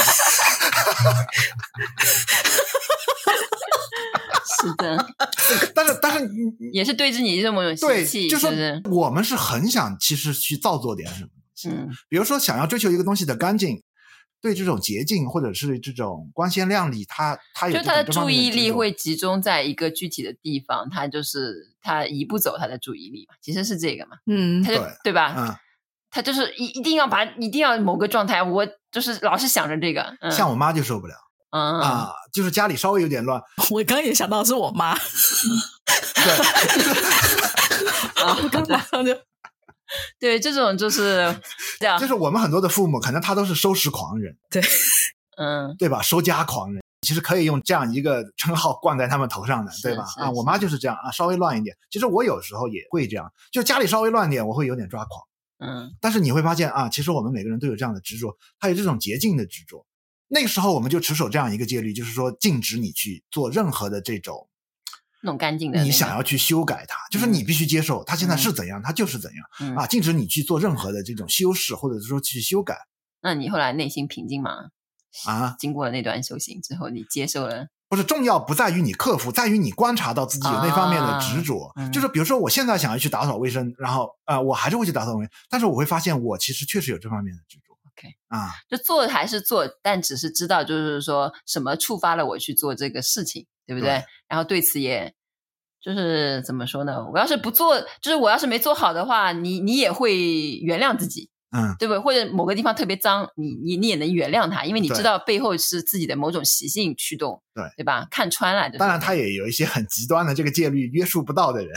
是的，但是但是也是对着你这么有对，气，就是我们是很想其实去造作点什么东西，嗯，比如说想要追求一个东西的干净。对这种捷径或者是这种光鲜亮丽，他他有就他的注意力会集中在一个具体的地方，他就是他移不走他的注意力嘛，其实是这个嘛，嗯，他就对对吧？嗯，他就是一一定要把一定要某个状态，我就是老是想着这个，嗯、像我妈就受不了，嗯啊，就是家里稍微有点乱，我刚刚也想到是我妈，对，啊 我刚马上就。对，这种就是 这样，就是我们很多的父母，可能他都是收拾狂人，对，嗯，对吧？收家狂人，其实可以用这样一个称号冠在他们头上的，对吧？啊，我妈就是这样啊，稍微乱一点。其实我有时候也会这样，就家里稍微乱点，我会有点抓狂，嗯。但是你会发现啊，其实我们每个人都有这样的执着，还有这种捷径的执着。那个时候我们就持守这样一个戒律，就是说禁止你去做任何的这种。弄干净的，你想要去修改它，就是你必须接受它现在是怎样，它就是怎样啊！禁止你去做任何的这种修饰，或者是说去修改。那你后来内心平静吗？啊，经过了那段修行之后，你接受了？不是，重要不在于你克服，在于你观察到自己有那方面的执着。就是比如说，我现在想要去打扫卫生，然后啊，我还是会去打扫卫生，但是我会发现我其实确实有这方面的执着。OK，啊，就做还是做，但只是知道就是说什么触发了我去做这个事情。对不对？对，然后对此也，就是怎么说呢？我要是不做，就是我要是没做好的话，你你也会原谅自己，嗯，对不对？或者某个地方特别脏，你你你也能原谅他，因为你知道背后是自己的某种习性驱动，对对吧？看穿了，当然他也有一些很极端的这个戒律约束不到的人。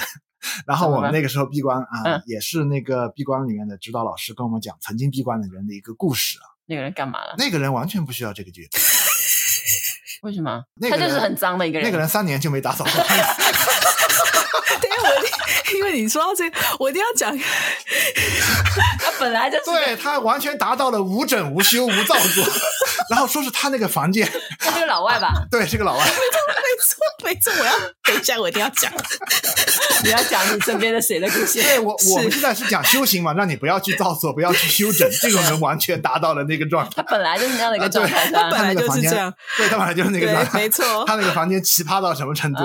然后我们那个时候闭关啊，嗯，也是那个闭关里面的指导老师跟我们讲曾经闭关的人的一个故事啊。那个人干嘛了？那个人完全不需要这个戒律。为什么？他就是很脏的一个人。那个人三年就没打扫过。因为我因为你说到这个，我一定要讲。他本来就是对他完全达到了无整无修无造作，然后说是他那个房间，他是个老外吧？对，是个老外。没错，没错，没错。我要等一下，我一定要讲。你要讲你身边的谁的故事？对我，我们现在是讲修行嘛，让你不要去造作，不要去修整。这种人完全达到了那个状态。他本来就是那样的一个状态，他本来就是这样。对，他本来就是那个状态，没错。他那个房间奇葩到什么程度？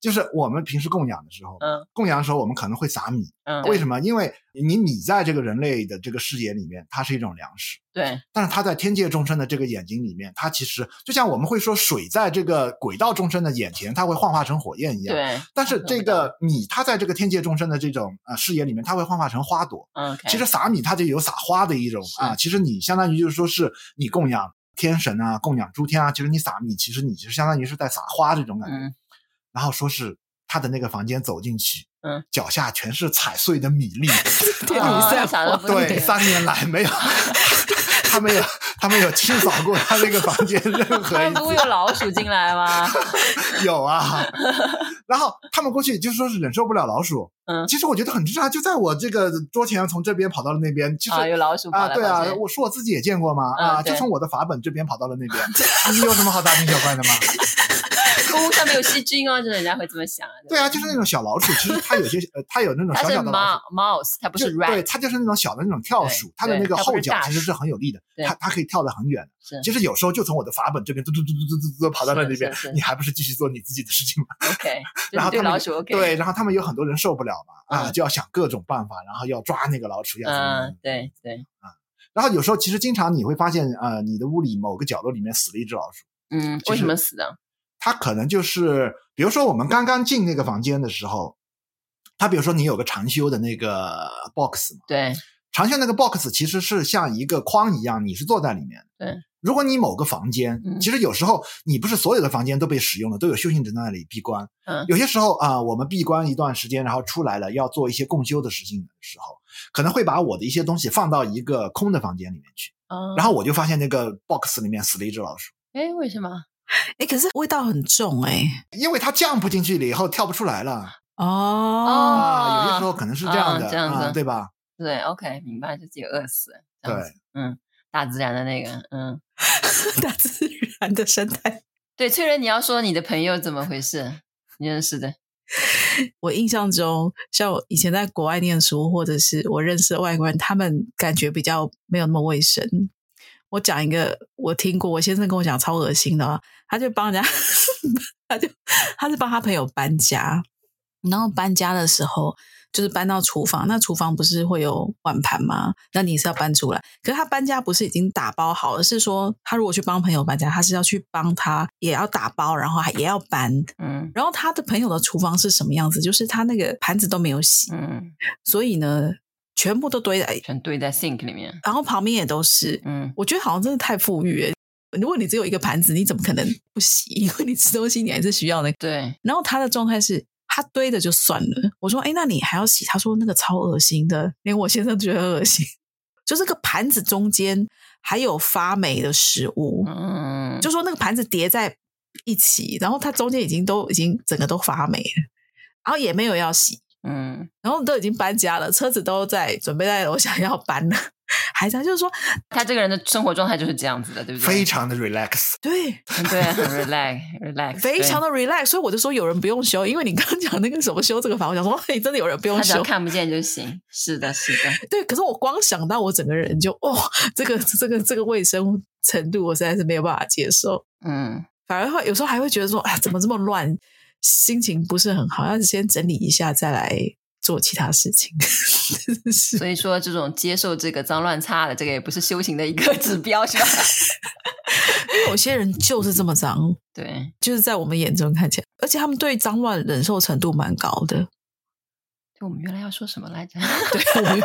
就是我们平时供养的时候，嗯，供养的时候我们可能会撒米，嗯，为什么？因为你米在这个人类的这个视野里面，它是一种粮食，对。但是它在天界众生的这个眼睛里面，它其实就像我们会说水在这个轨道众生的眼前，它会幻化成火焰一样，对。但是这个米，它在这个天界众生的这种呃视野里面，它会幻化成花朵，嗯。其实撒米它就有撒花的一种啊，其实你相当于就是说是你供养天神啊，供养诸天啊，其实你撒米，其实你就相当于是在撒花这种感觉，嗯。然后说是。他的那个房间走进去，嗯，脚下全是踩碎的米粒，天女散花，对，三年来没有，他没有，他没有清扫过他那个房间任何 一次。不会有老鼠进来吗？有啊，然后他们过去就说是忍受不了老鼠，嗯，其实我觉得很正常，就在我这个桌前，从这边跑到了那边，其实啊，有老鼠啊，对啊，我说我自己也见过嘛，啊，就从我的法本这边跑到了那边，你有什么好大惊小怪的吗？公物上面有细菌哦，就是人家会这么想。对啊，就是那种小老鼠，其实它有些呃，它有那种小小的老鼠。mouse，它不是 rat。对，它就是那种小的那种跳鼠，它的那个后脚其实是很有力的，它它可以跳得很远。其实有时候就从我的法本这边嘟嘟嘟嘟嘟嘟嘟跑到了那边，你还不是继续做你自己的事情吗？OK。然后对老鼠 OK。对，然后他们有很多人受不了嘛，啊，就要想各种办法，然后要抓那个老鼠，要怎么？嗯，对对啊。然后有时候其实经常你会发现，呃，你的屋里某个角落里面死了一只老鼠。嗯，为什么死的？它可能就是，比如说我们刚刚进那个房间的时候，它比如说你有个长修的那个 box 嘛，对，长修那个 box 其实是像一个框一样，你是坐在里面。对，如果你某个房间，嗯、其实有时候你不是所有的房间都被使用了，都有修行者在那里闭关。嗯，有些时候啊、呃，我们闭关一段时间，然后出来了要做一些共修的事情的时候，可能会把我的一些东西放到一个空的房间里面去。嗯，然后我就发现那个 box 里面死了一只老鼠。哎，为什么？哎，可是味道很重哎，因为它降不进去了以后跳不出来了。哦，啊，有些时候可能是这样的，哦、这样子、啊，对吧？对，OK，明白，就自己饿死。对，嗯，大自然的那个，嗯，大自然的生态。对，翠人，你要说你的朋友怎么回事？你认识的？我印象中，像我以前在国外念书，或者是我认识的外国人，他们感觉比较没有那么卫生。我讲一个，我听过，我先生跟我讲超恶心的，他就帮人家，他就他是帮他朋友搬家。然后搬家的时候，就是搬到厨房。那厨房不是会有碗盘吗？那你是要搬出来。可是他搬家不是已经打包好了，是说他如果去帮朋友搬家，他是要去帮他也要打包，然后还也要搬。嗯。然后他的朋友的厨房是什么样子？就是他那个盘子都没有洗。嗯。所以呢，全部都堆在全堆在 sink 里面，然后旁边也都是。嗯。我觉得好像真的太富裕了。如果你只有一个盘子，你怎么可能不洗？因为你吃东西你还是需要那个。对。然后他的状态是。他堆的就算了，我说，哎，那你还要洗？他说那个超恶心的，连我先生觉得恶心。就是个盘子中间还有发霉的食物，嗯，就说那个盘子叠在一起，然后它中间已经都已经整个都发霉了，然后也没有要洗，嗯，然后都已经搬家了，车子都在准备在楼下要搬了。还在，就是说，他这个人的生活状态就是这样子的，对不对？非常的 relax，对，对，很 relax，relax，非常的 relax。所以我就说，有人不用修，因为你刚刚讲那个什么修这个房，我想说，嘿，真的有人不用修，他只要看不见就行。是的，是的，对。可是我光想到我整个人就，哦，这个这个这个卫生程度，我实在是没有办法接受。嗯，反而会有时候还会觉得说，啊，怎么这么乱，心情不是很好，要先整理一下再来。做其他事情，所以说这种接受这个脏乱差的，这个也不是修行的一个 指标，是吧？有些人就是这么脏，对，就是在我们眼中看起来，而且他们对脏乱忍受程度蛮高的。就我们原来要说什么来着？对，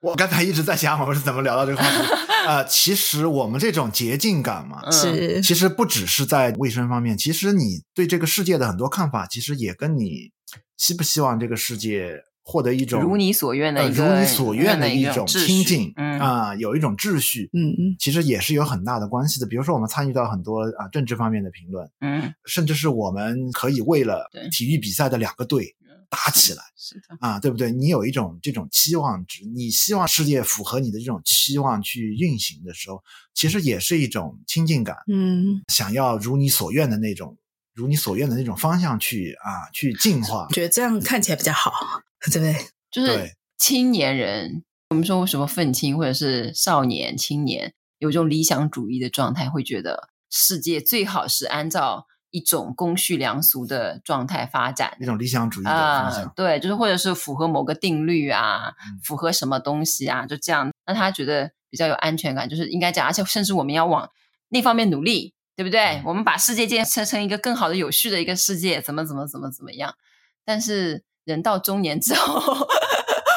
我我刚才一直在想，我们是怎么聊到这个话题？呃，其实我们这种洁净感嘛，是其实不只是在卫生方面，其实你对这个世界的很多看法，其实也跟你。希不希望这个世界获得一种如你所愿的一个、呃、如你所愿的一种清净嗯啊、呃，有一种秩序，嗯嗯，其实也是有很大的关系的。比如说，我们参与到很多啊、呃、政治方面的评论，嗯，甚至是我们可以为了体育比赛的两个队打起来，是的啊，对不对？你有一种这种期望值，你希望世界符合你的这种期望去运行的时候，其实也是一种亲近感，嗯，想要如你所愿的那种。如你所愿的那种方向去啊，去进化，觉得这样看起来比较好，对不对？就是青年人，我们说为什么愤青或者是少年、青年有这种理想主义的状态，会觉得世界最好是按照一种公序良俗的状态发展，一种理想主义的方向。呃，对，就是或者是符合某个定律啊，嗯，符合什么东西啊，就这样，那他觉得比较有安全感，就是应该这样，而且甚至我们要往那方面努力。对不对？我们把世界建设成一个更好的、有序的一个世界，怎么怎么怎么怎么样？但是人到中年之后，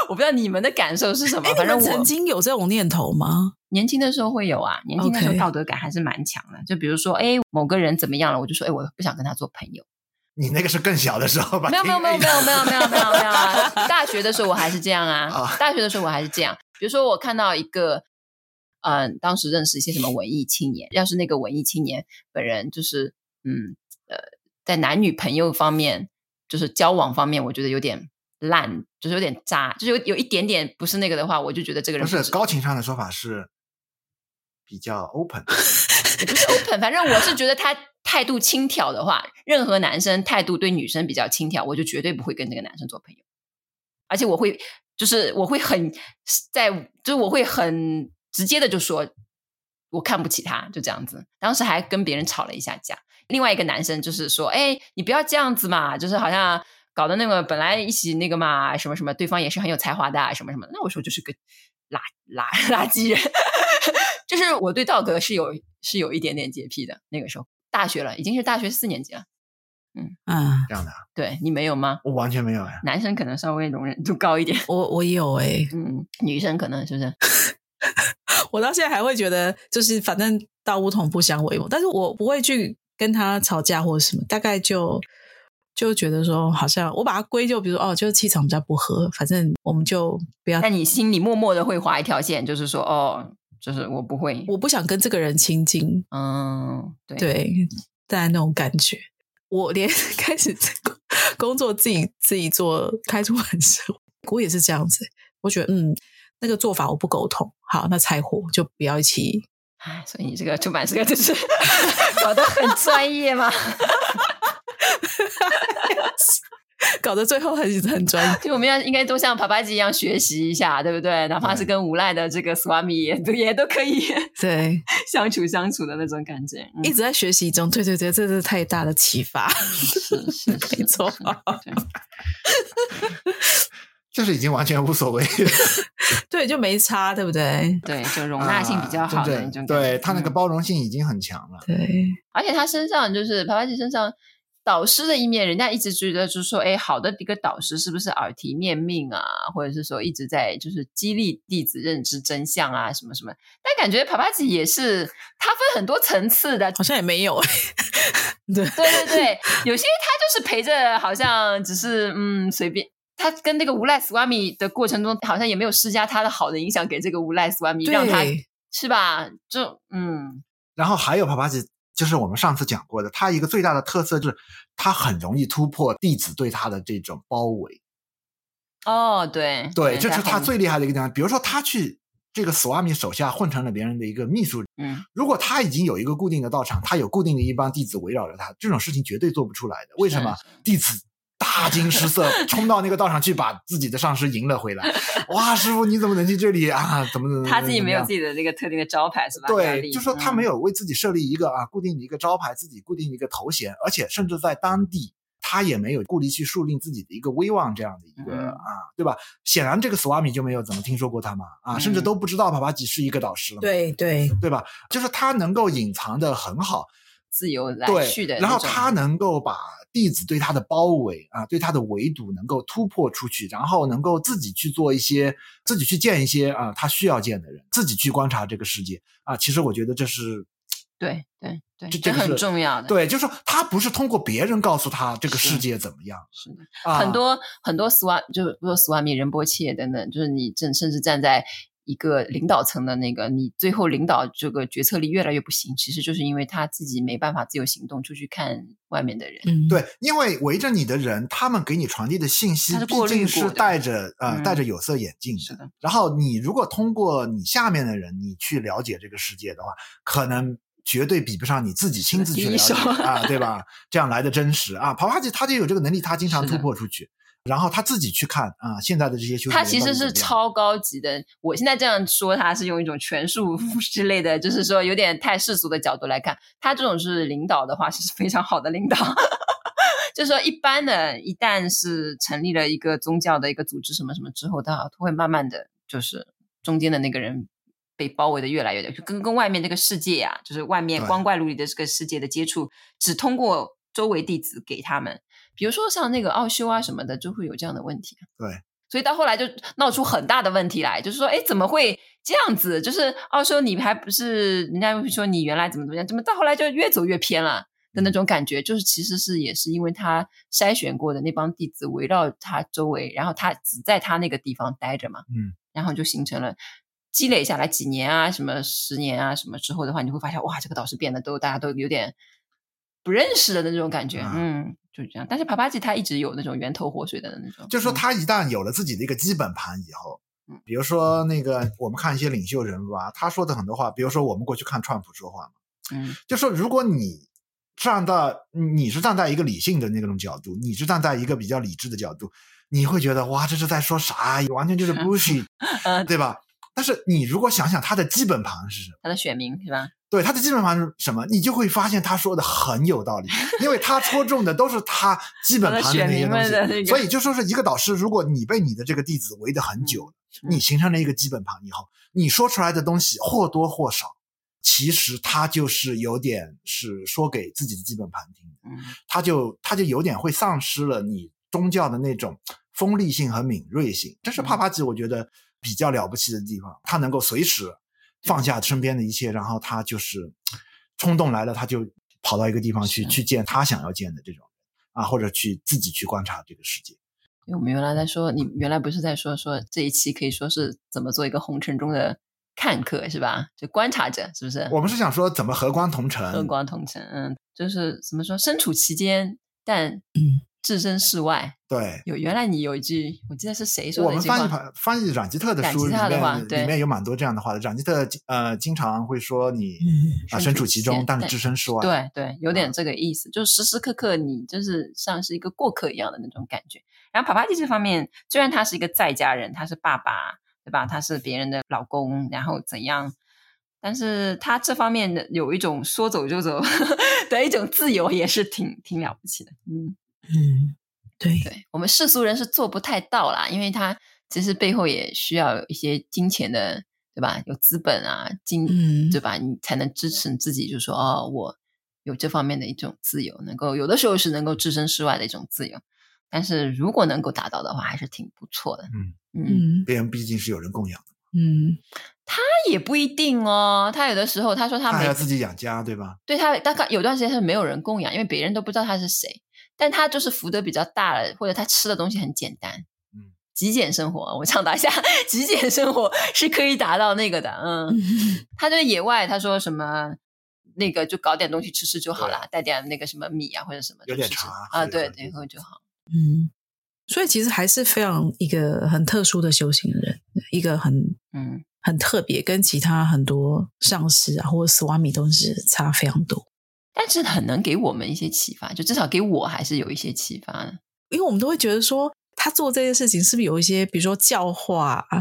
我不知道你们的感受是什么。反正我曾经有这种念头吗？年轻的时候会有啊，年轻的时候道德感还是蛮强的。就比如说，哎，某个人怎么样了，我就说，哎，我不想跟他做朋友。你那个是更小的时候吧？没有没有没有没有没有没有没有没有 啊！大学的时候我还是这样啊，大学的时候我还是这样。比如说，我看到一个。嗯，当时认识一些什么文艺青年，要是那个文艺青年本人就是，嗯，呃，在男女朋友方面，就是交往方面，我觉得有点烂，就是有点渣，就是有有一点点不是那个的话，我就觉得这个人不是，高情商的说法是比较 open，也不是 open，反正我是觉得他态度轻佻的话，任何男生态度对女生比较轻佻，我就绝对不会跟这个男生做朋友，而且我会就是我会很在，就是我会很。直接的就说，我看不起他，就这样子。当时还跟别人吵了一下架。另外一个男生就是说，哎，你不要这样子嘛，就是好像搞的那个本来一起那个嘛，什么什么，对方也是很有才华的，什么什么。那我说就是个垃垃 垃圾人，就是我对道德是有是有一点点洁癖的。那个时候大学了，已经是大学四年级了。嗯啊，这样的。对你没有吗？我完全没有哎。男生可能稍微容忍度高一点，我我有哎、欸。嗯，女生可能是不是？我到现在还会觉得，就是反正道不同不相为谋，但是我不会去跟他吵架或者什么，大概就就觉得说，好像我把它归咎，比如说哦，就是气场比较不合，反正我们就不要。但你心里默默的会划一条线，就是说哦，就是我不会，我不想跟这个人亲近。嗯，对，对，大概那种感觉。我连 开始工作自己自己做开出版社，我也是这样子。我觉得嗯。那个做法我不苟同，好，那柴火就不要一起。哎，所以你这个出版社就是 搞得很专业嘛，搞得最后很很专业。就我们要应该都像帕帕吉一样学习一下，对不对？哪怕是跟无赖的这个斯瓦米也都也都可以对相处相处的那种感觉，嗯、一直在学习中。对对对，这是太大的启发，是是，是没错。就是已经完全无所谓，对，就没差，对不对？对，就容纳性比较好的那种、啊、对他那个包容性已经很强了。对，而且他身上就是帕帕吉身上导师的一面，人家一直觉得就是说，哎，好的一个导师是不是耳提面命啊？或者是说一直在就是激励弟子认知真相啊，什么什么？但感觉帕帕吉也是，他分很多层次的，好像也没有。对对对对，有些他就是陪着，好像只是嗯随便。他跟那个无赖斯瓦米的过程中，好像也没有施加他的好的影响给这个无赖斯瓦米，让他是吧？就嗯。然后还有帕帕吉，就是我们上次讲过的，他一个最大的特色就是他很容易突破弟子对他的这种包围。哦，对对，这是他最厉害的一个地方。比如说，他去这个索阿米手下混成了别人的一个秘书，嗯，如果他已经有一个固定的道场，他有固定的一帮弟子围绕着他，这种事情绝对做不出来的。为什么？弟子。大惊失色，冲到那个道场去，把自己的上师迎了回来。哇，师傅，你怎么能去这里啊？怎么怎么？他自己没有自己的那个特定的招牌，是吧？对，就说他没有为自己设立一个啊固定的一个招牌，自己固定的一个头衔，而且甚至在当地，他也没有顾虑去树立自己的一个威望，这样的一个啊，对吧？显然，这个斯瓦米就没有怎么听说过他嘛，啊，甚至都不知道帕帕吉是一个导师了。对对对吧？就是他能够隐藏的很好，自由来去的，然后他能够把。弟子对他的包围啊，对他的围堵能够突破出去，然后能够自己去做一些，自己去见一些啊，他需要见的人，自己去观察这个世界啊。其实我觉得这是对对对，这这很重要的。对，就是说他不是通过别人告诉他这个世界怎么样，是，是的，啊、很多很多斯瓦，就比如说斯瓦米仁波切等等，就是你正甚至站在。一个领导层的那个，你最后领导这个决策力越来越不行，其实就是因为他自己没办法自由行动，出去看外面的人。嗯，对，因为围着你的人，他们给你传递的信息毕竟是戴着呃戴着有色眼镜的。是的。然后你如果通过你下面的人，你去了解这个世界的话，可能绝对比不上你自己亲自去了解啊，对吧？这样来的真实啊。帕帕吉他就有这个能力，他经常突破出去。然后他自己去看啊，现在的这些修行，他其实是超高级的。我现在这样说，他是用一种权术 之类的，就是说有点太世俗的角度来看，他这种是领导的话，其实非常好的领导。就是说，一般的，一旦是成立了一个宗教的一个组织什么什么之后，他会慢慢的就是中间的那个人被包围的越来越多，就跟跟外面这个世界啊，就是外面光怪陆离的这个世界的接触，只通过周围弟子给他们。比如说像那个奥修啊什么的，就会有这样的问题。对，所以到后来就闹出很大的问题来，就是说，哎，怎么会这样子？就是奥修，你还不是人家会说你原来怎么怎么样，怎么到后来就越走越偏了的那种感觉？就是其实是也是因为他筛选过的那帮弟子围绕他周围，然后他只在他那个地方待着嘛，嗯，然后就形成了积累下来几年啊，什么十年啊什么之后的话，你会发现哇，这个导师变得都大家都有点不认识的那种感觉，嗯。嗯就是这样，但是帕帕吉他一直有那种源头活水的那种。就是说，他一旦有了自己的一个基本盘以后，嗯，比如说那个我们看一些领袖人物啊，他说的很多话，比如说我们过去看川普说话嘛，嗯，就说如果你站在你是站在一个理性的那种角度，你是站在一个比较理智的角度，你会觉得哇，这是在说啥？完全就是 bullshit，嗯，对吧？但是你如果想想他的基本盘是什么？他的选民是吧？对，他的基本盘是什么？你就会发现他说的很有道理，因为他戳中的都是他基本盘的那些东西。那个、所以就说是一个导师，如果你被你的这个弟子围得很久，嗯、你形成了一个基本盘以后，你说出来的东西或多或少，其实他就是有点是说给自己的基本盘听，嗯，他就他就有点会丧失了你宗教的那种锋利性和敏锐性，这是帕帕吉我觉得比较了不起的地方，他能够随时放下身边的一切，然后他就是冲动来了，他就跑到一个地方去去见他想要见的这种啊，或者去自己去观察这个世界。因为我们原来在说，你原来不是在说说这一期可以说是怎么做一个红尘中的看客是吧？就观察者是不是？我们是想说怎么和光同尘，和光同尘，嗯，就是怎么说身处其间，但嗯。置身事外，对，有原来你有一句，我记得是谁说的？我们翻译翻译阮吉特的书里面，里面有蛮多这样的话的。阮吉特呃，经常会说你啊，身处其中，但是置身事外。对对，有点这个意思，就是时时刻刻你就是像是一个过客一样的那种感觉。然后帕帕蒂这方面，虽然他是一个在家人，他是爸爸，对吧？他是别人的老公，然后怎样？但是他这方面的有一种说走就走 的一种自由，也是挺挺了不起的，嗯。嗯，对对，我们世俗人是做不太到啦，因为他其实背后也需要有一些金钱的，对吧？有资本啊，金，嗯、对吧？你才能支持你自己，就是说哦，我有这方面的一种自由，能够有的时候是能够置身事外的一种自由。但是如果能够达到的话，还是挺不错的。嗯嗯，别人毕竟是有人供养的。嗯，他也不一定哦，他有的时候他说他，他还要自己养家，对吧？对他大概有段时间是没有人供养，因为别人都不知道他是谁。但他就是福德比较大了，或者他吃的东西很简单，嗯，极简生活，我倡导一下，极简生活是可以达到那个的，嗯，他在野外，他说什么那个就搞点东西吃吃就好了，带点那个什么米啊或者什么，有点茶啊，对然后就好，嗯，所以其实还是非常一个很特殊的修行人，一个很嗯。很特别，跟其他很多上师啊或者斯瓦米都是差非常多。但是很能给我们一些启发，就至少给我还是有一些启发的，因为我们都会觉得说，他做这件事情是不是有一些，比如说教化啊，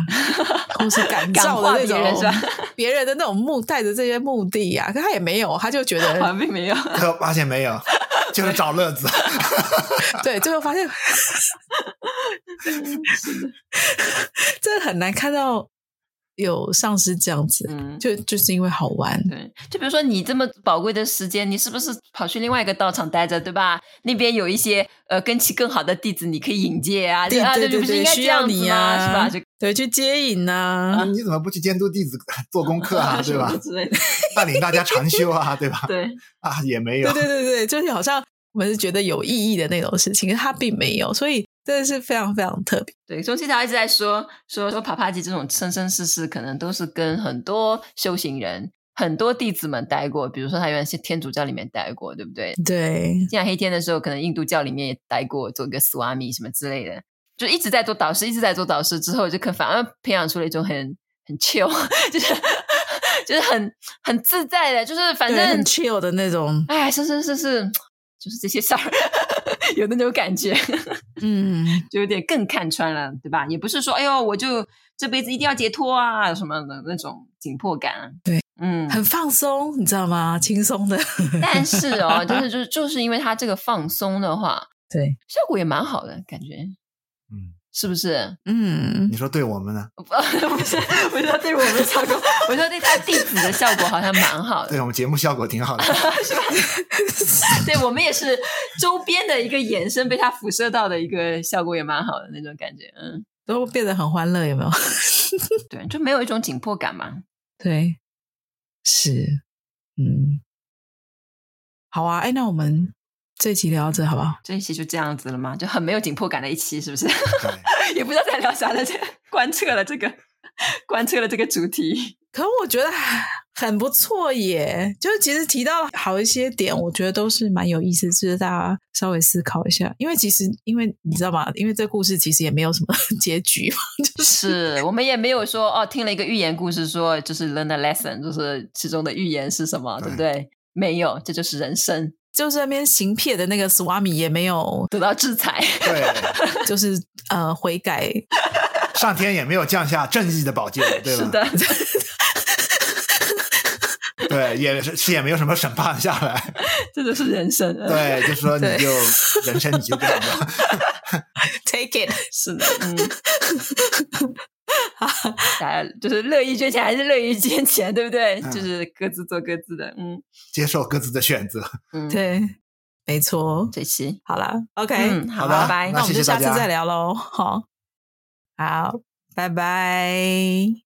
或是感召的那种，别人，别人的那种目带着这些目的啊，可他也没有，他就觉得并没有，最后发现没有，就是找乐子，对，最后发现，真的很难看到。有上师这样子，嗯，就就是因为好玩，对，就比如说你这么宝贵的时间，你是不是跑去另外一个道场待着，对吧？那边有一些呃根器更好的弟子，你可以引荐啊，对啊对对对，需要你啊，是吧？就对，去接引呐，你怎么不去监督弟子做功课啊，对吧？带领大家禅修啊，对吧？对啊，也没有，对对对对，就是好像我们是觉得有意义的那种事情，可他并没有，所以。真的是非常非常特别。对，中西条一直在说说说帕帕吉这种生生世世，可能都是跟很多修行人、很多弟子们待过。比如说，他原来是天主教里面待过，对不对？对。进来黑天的时候，可能印度教里面也待过，做一个斯瓦米什么之类的，就一直在做导师，一直在做导师。之后就可反而培养出了一种很很 chill，就是就是很很自在的，就是反正很 chill 的那种。哎，是是是是，就是这些事儿。有那种感觉，嗯，就有点更看穿了，对吧？也不是说，哎呦，我就这辈子一定要解脱啊，什么的那种紧迫感。对，嗯，很放松，你知道吗？轻松的。但是哦，就是就是就是因为他这个放松的话，对，效果也蛮好的感觉。嗯。是不是？嗯，你说对我们呢？不，不是，我说对我们效果，我说对他弟子的效果好像蛮好的。对我们节目效果挺好的，是吧？对我们也是周边的一个延伸，被他辐射到的一个效果也蛮好的那种感觉。嗯，都变得很欢乐，有没有？对，就没有一种紧迫感嘛。对，是，嗯，好啊。哎，那我们。这一期聊到这好不好？这一期就这样子了吗？就很没有紧迫感的一期，是不是？也不知道在聊啥了，这贯彻了这个，贯彻了这个主题。可我觉得很不错耶，就是其实提到好一些点，我觉得都是蛮有意思，值得大家稍微思考一下。因为其实，因为你知道吗？因为这故事其实也没有什么 结局嘛，就是，是我们也没有说哦，听了一个寓言故事，说就是 learn a lesson，就是其中的寓言是什么，对不对？没有，这就是人生。就是那边行骗的那个 Swami 也没有得到制裁，对，就是呃悔改，上天也没有降下正义的宝剑，对吧？是的，对，也是也没有什么审判下来，这就是人生。对，就是说你就人生你就这样吧，take it，是的，嗯。才就是乐意捐钱还是乐意捐钱，对不对？嗯、就是各自做各自的，嗯，接受各自的选择，嗯，对，没错。这期好了，OK，、嗯、好，拜拜。那我们就下次再聊喽。好，好，拜拜。